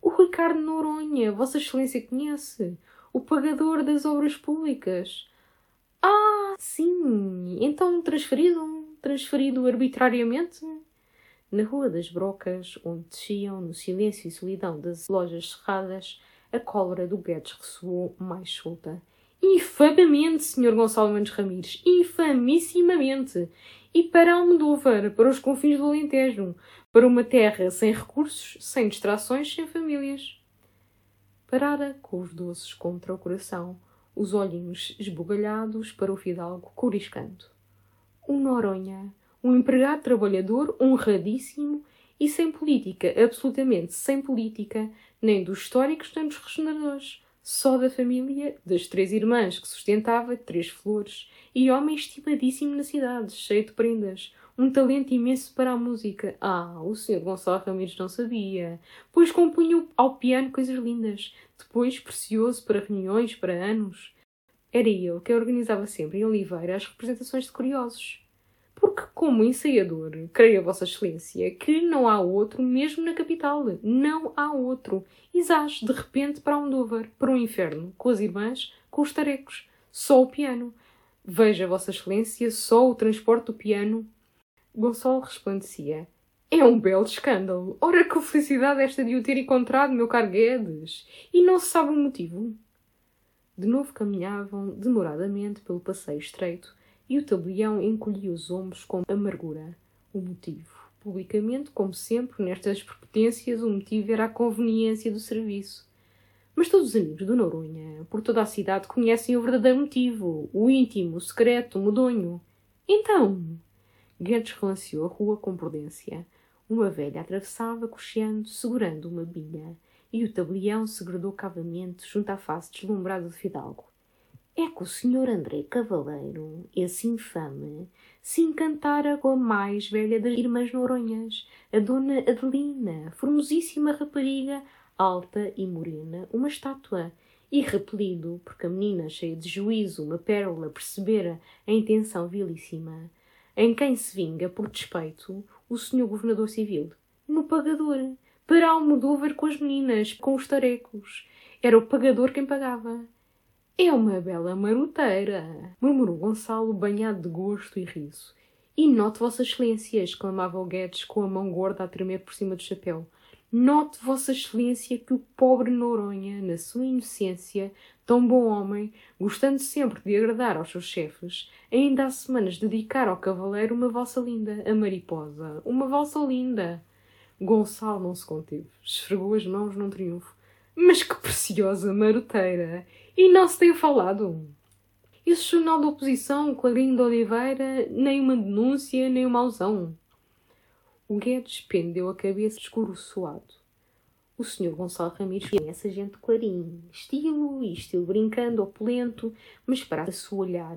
Speaker 1: O Ricardo Noronha, Vossa Excelência conhece. O pagador das obras públicas. Ah, sim! Então transferido? Transferido arbitrariamente? Na Rua das Brocas, onde desciam no silêncio e solidão das lojas cerradas, a cólera do Guedes ressoou mais solta. Infamamente, Sr. Gonçalo Mendes Ramires! Infamissimamente! E para Almodóvar, para os confins do Alentejo, para uma terra sem recursos, sem distrações, sem famílias. Parara com os doces contra o coração, os olhinhos esbugalhados para o fidalgo coriscando. Um Noronha, um empregado trabalhador honradíssimo e sem política, absolutamente sem política, nem dos históricos nem dos regeneradores, só da família, das três irmãs que sustentava, três flores, e homem estimadíssimo na cidade, cheio de prendas, um talento imenso para a música. Ah, o Sr. Gonçalo Ramires não sabia, pois compunha ao piano coisas lindas, depois precioso para reuniões, para anos. Era ele que organizava sempre em Oliveira as representações de curiosos. Porque, como ensaiador, creio a Vossa Excelência que não há outro mesmo na capital. Não há outro. Exage, de repente, para um Dover, para um inferno, com as irmãs, com os tarecos. Só o piano. Veja, Vossa Excelência, só o transporte do piano Gonçalo resplandecia. É um belo escândalo. Ora, que felicidade esta de o ter encontrado, meu caro Guedes. E não se sabe o motivo. De novo caminhavam demoradamente pelo passeio estreito e o tabelião encolhia os ombros com amargura. O motivo. Publicamente, como sempre, nestas prepotências, o motivo era a conveniência do serviço. Mas todos os amigos do Noronha, por toda a cidade, conhecem o verdadeiro motivo, o íntimo, o secreto, o medonho. Então, Guedes relanceou a rua com prudência. Uma velha atravessava, cocheando, segurando uma bilha, e o tabelião segredou cavamente junto à face deslumbrada de Fidalgo. É que o senhor André Cavaleiro, esse infame, se encantara com a mais velha das irmãs Noronhas, a dona Adelina, formosíssima rapariga, alta e morena, uma estátua, e repelido, porque a menina, cheia de juízo, uma pérola, percebera a intenção vilíssima, em quem se vinga, por despeito, o senhor governador civil, no pagador, para Almodóvar com as meninas, com os tarecos. Era o pagador quem pagava. É uma bela maroteira, murmurou Gonçalo, banhado de gosto e riso. E note, Vossa Excelência, exclamava o Guedes com a mão gorda a tremer por cima do chapéu. Note, Vossa Excelência, que o pobre Noronha, na sua inocência, tão bom homem, gostando sempre de agradar aos seus chefes, ainda há semanas dedicara ao cavaleiro uma valsa linda, a mariposa, uma valsa linda. Gonçalo não se conteve, esfregou as mãos num triunfo. Mas que preciosa maroteira! E não se tem falado. Esse jornal da oposição, de Oliveira, nem uma denúncia, nem uma alusão. O Guedes pendeu a cabeça escuro-suado. O senhor Gonçalo Ramires conhece a gente clarim, estilo e estilo brincando, opulento, mas para sua olhar.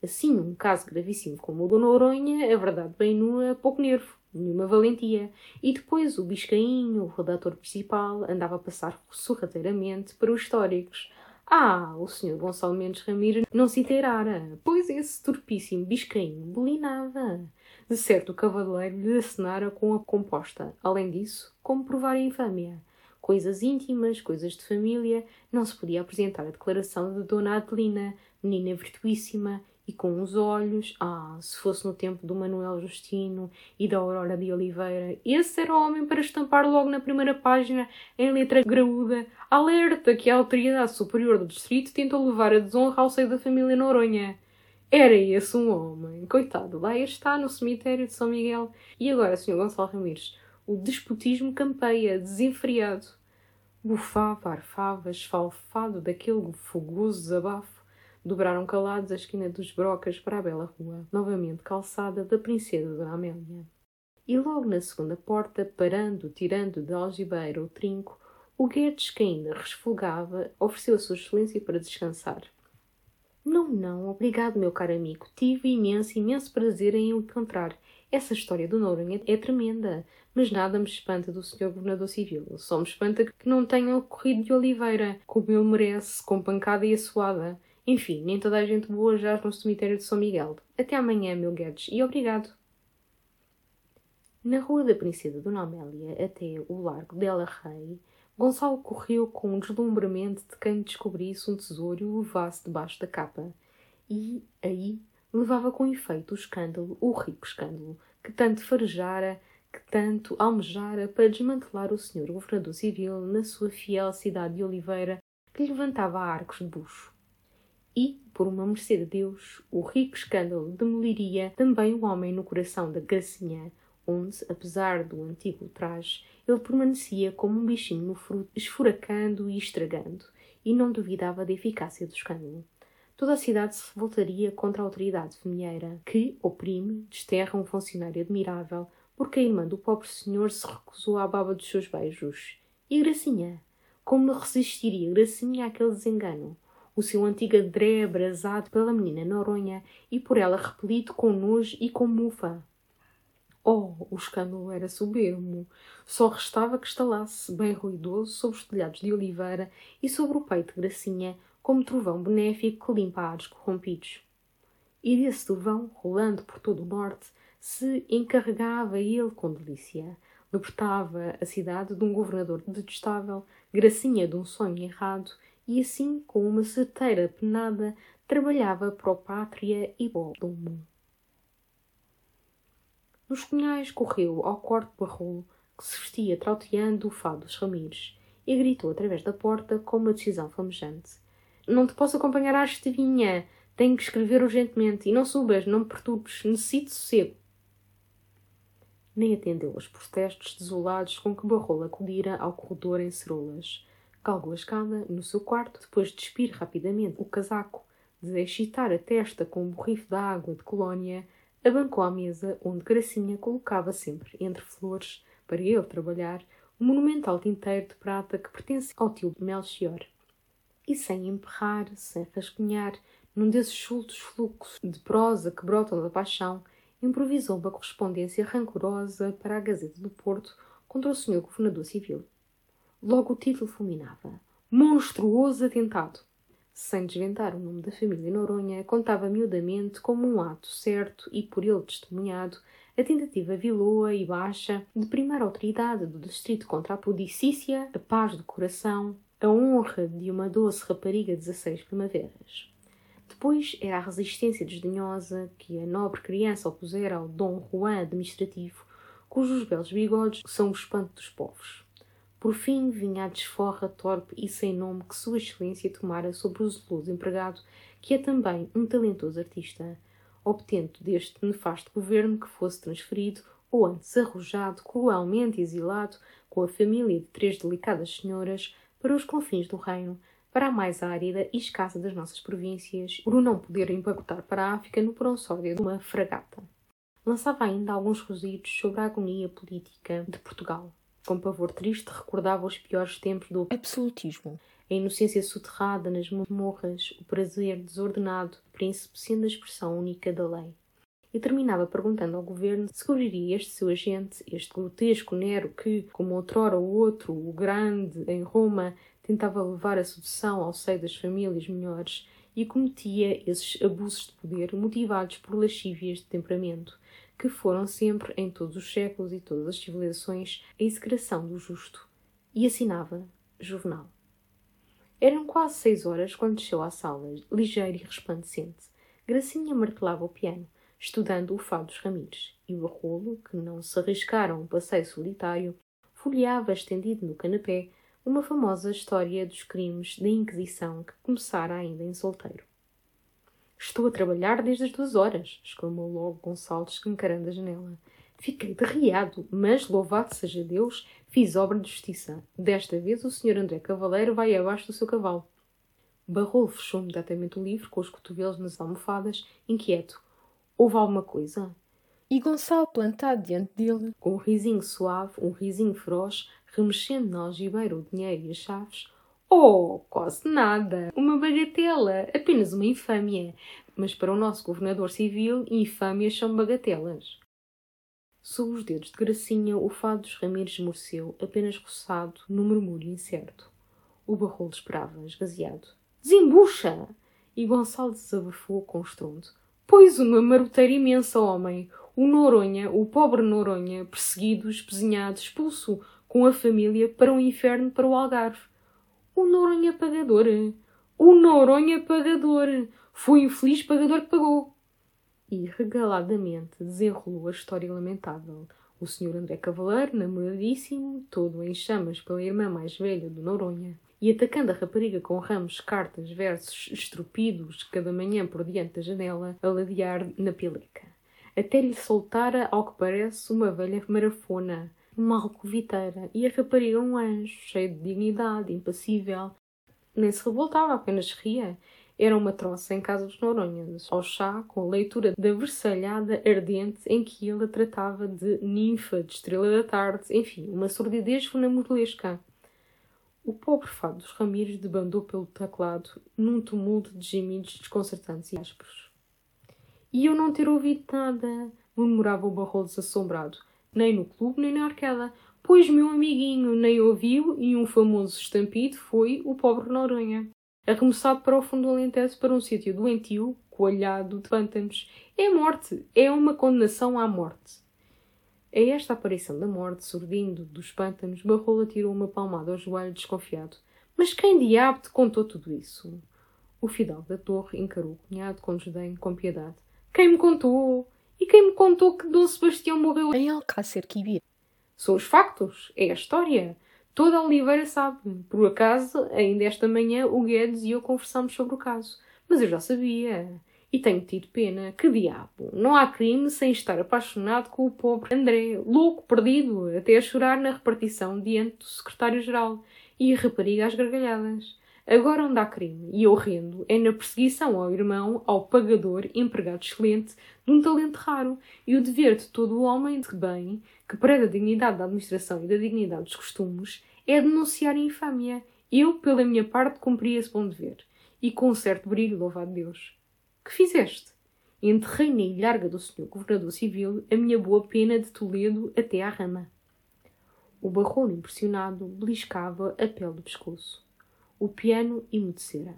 Speaker 1: Assim, um caso gravíssimo como o Dona Oronha, a verdade bem nua, pouco nervo, nenhuma valentia. E depois o Biscainho, o redator principal, andava a passar sorrateiramente para os históricos. Ah, o senhor Gonçalo Mendes Ramires não se inteirara, pois esse torpíssimo Biscainho bolinava. De certo, o cavaleiro lhe acenara com a composta. Além disso, como provar a infâmia? Coisas íntimas, coisas de família, não se podia apresentar a declaração de Dona Adelina, menina virtuíssima, e com os olhos, ah, se fosse no tempo do Manuel Justino e da Aurora de Oliveira, esse era o homem para estampar logo na primeira página, em letra graúda, alerta que a autoridade superior do distrito tentou levar a desonra ao seio da família Noronha. Era esse um homem. Coitado, lá está no cemitério de São Miguel. E agora, Sr. Gonçalo Ramires, o despotismo campeia, desenfreado. Bufava, arfava, esfalfado daquele fogoso desabafo. Dobraram calados a esquina dos brocas para a bela rua, novamente calçada da princesa Dona Amélia. E logo na segunda porta, parando, tirando de algibeira o trinco, o Guedes, que ainda resfolgava, ofereceu a sua excelência para descansar. Não, não, obrigado, meu caro amigo. Tive imenso, imenso prazer em o encontrar. Essa história do Noronha é tremenda, mas nada me espanta do Sr. Governador Civil. Só me espanta que não tenha ocorrido de Oliveira, como ele merece, com pancada e assoada. Enfim, nem toda a gente boa jaz no cemitério de São Miguel. Até amanhã, meu Guedes, e obrigado. Na rua da Princesa Dona Amélia até o Largo Dela Rei, Gonçalo correu com um deslumbramento de quem descobrisse um tesouro e o levasse debaixo da capa. E, aí, levava com efeito o escândalo, o rico escândalo, que tanto farejara, que tanto almejara para desmantelar o senhor governador civil na sua fiel cidade de Oliveira, que levantava arcos de bucho. E, por uma mercê de Deus, o rico escândalo demoliria também o homem no coração da Gracinha, onde, apesar do antigo traje, ele permanecia como um bichinho no fruto, esfuracando e estragando, e não duvidava da eficácia do escândalo. Toda a cidade se revoltaria contra a autoridade feminheira, que oprime, desterra um funcionário admirável, porque a irmã do pobre senhor se recusou à baba dos seus beijos. E Gracinha? Como resistiria Gracinha àquele desengano? O seu antigo adré abrasado pela menina Noronha e por ela repelido com nojo e com mufa. Oh, o escândalo era soberbo. Só restava que estalasse, bem ruidoso, sobre os telhados de oliveira e sobre o peito de Gracinha, como trovão benéfico que limpa ares corrompidos. E desse trovão, rolando por todo o norte, se encarregava ele com delícia. Libertava a cidade de um governador detestável, Gracinha de um sonho errado, e assim, com uma certeira penada, trabalhava para a pátria e para o domo. Nos cunhais correu ao corte barrolo que se vestia trauteando o fado dos Ramires e gritou através da porta com uma decisão flamejante. Não te posso acompanhar à estevinha. Tenho que escrever urgentemente. E não subas, não me perturbes. Necessito sossego. Nem atendeu aos protestos desolados com que Barrola acudira ao corredor em cerolas. Calgou a escada no seu quarto, depois de despir rapidamente o casaco, de excitar a testa com um borrifo de água de colónia, abancou à mesa onde Gracinha colocava sempre, entre flores, para ele trabalhar, o monumental tinteiro de prata que pertence ao tio Melchior. E sem emperrar, sem rascunhar, num desses chultos fluxos de prosa que brotam da paixão, improvisou uma correspondência rancorosa para a Gazeta do Porto contra o senhor governador civil. Logo o título fulminava. monstruoso atentado. Sem desventar o nome da família Noronha, contava miudamente como um ato certo e por ele testemunhado a tentativa viloa e baixa de primeira autoridade do distrito contra a pudicícia, a paz do coração, a honra de uma doce rapariga de 16 primaveras. Depois era a resistência desdenhosa que a nobre criança opusera ao Dom Juan administrativo, cujos belos bigodes são o espanto dos povos. Por fim vinha a desforra torpe e sem nome que Sua Excelência tomara sobre o zeloso empregado, que é também um talentoso artista, obtendo deste nefasto governo que fosse transferido, ou antes arrojado, cruelmente exilado, com a família de três delicadas senhoras, para os confins do reino, para a mais árida e escassa das nossas províncias, por não poder empacotar para a África no pronsódio de uma fragata. Lançava ainda alguns rositos sobre a agonia política de Portugal. Com pavor triste recordava os piores tempos do
Speaker 2: absolutismo
Speaker 1: a inocência soterrada nas morras, o prazer desordenado do príncipe sendo a expressão única da lei. E terminava perguntando ao governo se cobriria este seu agente, este grotesco Nero que, como outrora o outro, o grande, em Roma, tentava levar a sedução ao seio das famílias melhores e cometia esses abusos de poder motivados por lascívias de temperamento, que foram sempre, em todos os séculos e todas as civilizações, a execração do justo. E assinava Juvenal. Eram quase seis horas quando desceu à sala, ligeiro e resplandecente. Gracinha martelava o piano, estudando o fado dos Ramires, e o Barrolo, que não se arriscara a um passeio solitário, folheava estendido no canapé uma famosa história dos crimes da Inquisição que começara ainda em solteiro. Estou a trabalhar desde as duas horas, exclamou logo Gonçalves, encarando a janela. Fiquei derriado, mas, louvado seja Deus, fiz obra de justiça. Desta vez o Sr. André Cavaleiro vai abaixo do seu cavalo. Barrolo fechou imediatamente o livro, com os cotovelos nas almofadas, inquieto. Houve alguma coisa?
Speaker 2: E Gonçalo, plantado diante dele,
Speaker 1: com um risinho suave, um risinho feroz, remexendo na algibeira o dinheiro e as chaves. Oh, quase nada! Uma bagatela! Apenas uma infâmia! Mas para o nosso governador civil, infâmias são bagatelas. Sob os dedos de Gracinha, o fado dos Ramires esmoreceu, apenas roçado, no murmúrio incerto. O barrolo esperava, esgazeado. Desembucha! E Gonçalo desabafou com estrondo. Pois uma maroteira imensa, homem! O Noronha, o pobre Noronha, perseguido, espezinhado, expulso com a família para o inferno, para o Algarve. O Noronha pagador! O Noronha pagador! Foi o infeliz pagador que pagou! e regaladamente desenrolou a história lamentável. O Sr. André Cavaleiro, namoradíssimo, todo em chamas pela irmã mais velha do Noronha, e atacando a rapariga com ramos, cartas, versos estrupidos cada manhã por diante da janela, a ladear na pileca. Até lhe soltara, ao que parece, uma velha marafona, uma alcoviteira, e a rapariga um anjo, cheio de dignidade, impassível. Nem se revoltava, apenas ria, era uma troça em casa dos Noronhas, ao chá, com a leitura da versalhada ardente em que ele a tratava de ninfa, de estrela da tarde, enfim, uma sordidez funamburesca. O pobre fado dos Ramires debandou pelo teclado num tumulto de gemidos desconcertantes e ásperos. E eu não ter ouvido nada, murmurava o Barrol desassombrado, nem no clube nem na arqueda, pois meu amiguinho nem ouviu e um famoso estampido foi o pobre Noronha arremessado para o fundo do Alentejo para um sítio doentio, coalhado de pântanos. É morte, é uma condenação à morte. A esta aparição da morte, surdindo dos pântanos, Barrola tirou uma palmada ao joelho desconfiado. Mas quem diabo te contou tudo isso? O fidalgo da torre encarou o cunhado com desdém, com piedade. Quem me contou? E quem me contou que Dom Sebastião morreu
Speaker 2: em Alcácer Quibir?
Speaker 1: São os factos, é a história. Toda a Oliveira sabe. Por acaso, ainda esta manhã, o Guedes e eu conversamos sobre o caso. Mas eu já sabia. E tenho tido pena. Que diabo! Não há crime sem estar apaixonado com o pobre André, louco, perdido, até a chorar na repartição diante do secretário-geral e a rapariga às gargalhadas. Agora onde há crime, e horrendo, é na perseguição ao irmão, ao pagador, empregado excelente, de um talento raro, e o dever de todo o homem de bem, que prega a dignidade da administração e da dignidade dos costumes, é denunciar a infâmia. Eu, pela minha parte, cumpri esse bom dever. E com certo brilho, louvado Deus. Que fizeste? Enterrei na ilharga do senhor governador civil a minha boa pena de Toledo até à rama. O barrolo impressionado beliscava a pele do pescoço. O piano emudecera,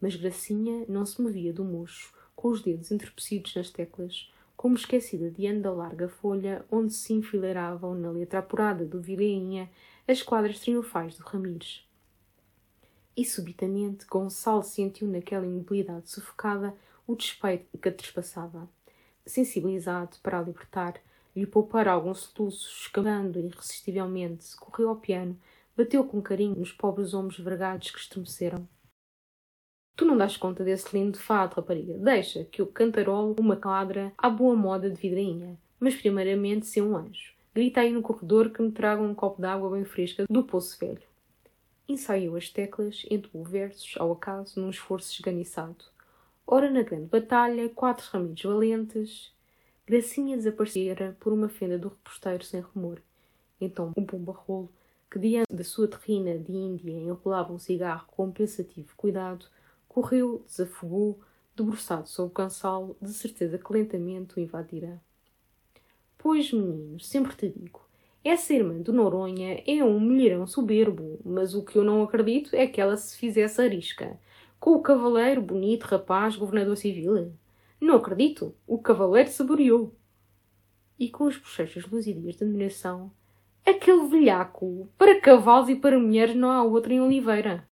Speaker 1: mas Gracinha não se movia do mocho, com os dedos entorpecidos nas teclas, como esquecida diante da larga folha onde se enfileiravam na letra apurada do Vileinha as quadras triunfais do Ramires. E subitamente Gonçalo sentiu naquela imobilidade sufocada o despeito que a trespassava. Sensibilizado para a libertar, lhe poupar alguns soluços, escavando irresistivelmente, correu ao piano, bateu com carinho nos pobres ombros vergados que estremeceram. Tu não dás conta desse lindo fado, rapariga. Deixa que eu cantarolo uma quadra à boa moda de vidrainha. Mas primeiramente ser um anjo. Grita aí no corredor que me tragam um copo de água bem fresca do poço velho. Ensaiou as teclas, entoou versos, ao acaso, num esforço esganiçado. Ora, na grande batalha, quatro ramidos valentes, Gracinha desaparecera por uma fenda do reposteiro sem rumor. Então um pomba-rolo, que diante da sua terrina de Índia enrolava um cigarro com pensativo cuidado, correu, desafogou, debruçado sobre o cansalo, de certeza que lentamente o invadira. Pois, menino, sempre te digo, essa irmã do Noronha é um mulherão soberbo, mas o que eu não acredito é que ela se fizesse arisca. Com o cavaleiro bonito rapaz governador civil. Não acredito. O cavaleiro saboreou. E com as bochechas luzidas de admiração, aquele velhaco, para cavalos e para mulheres não há outro em Oliveira.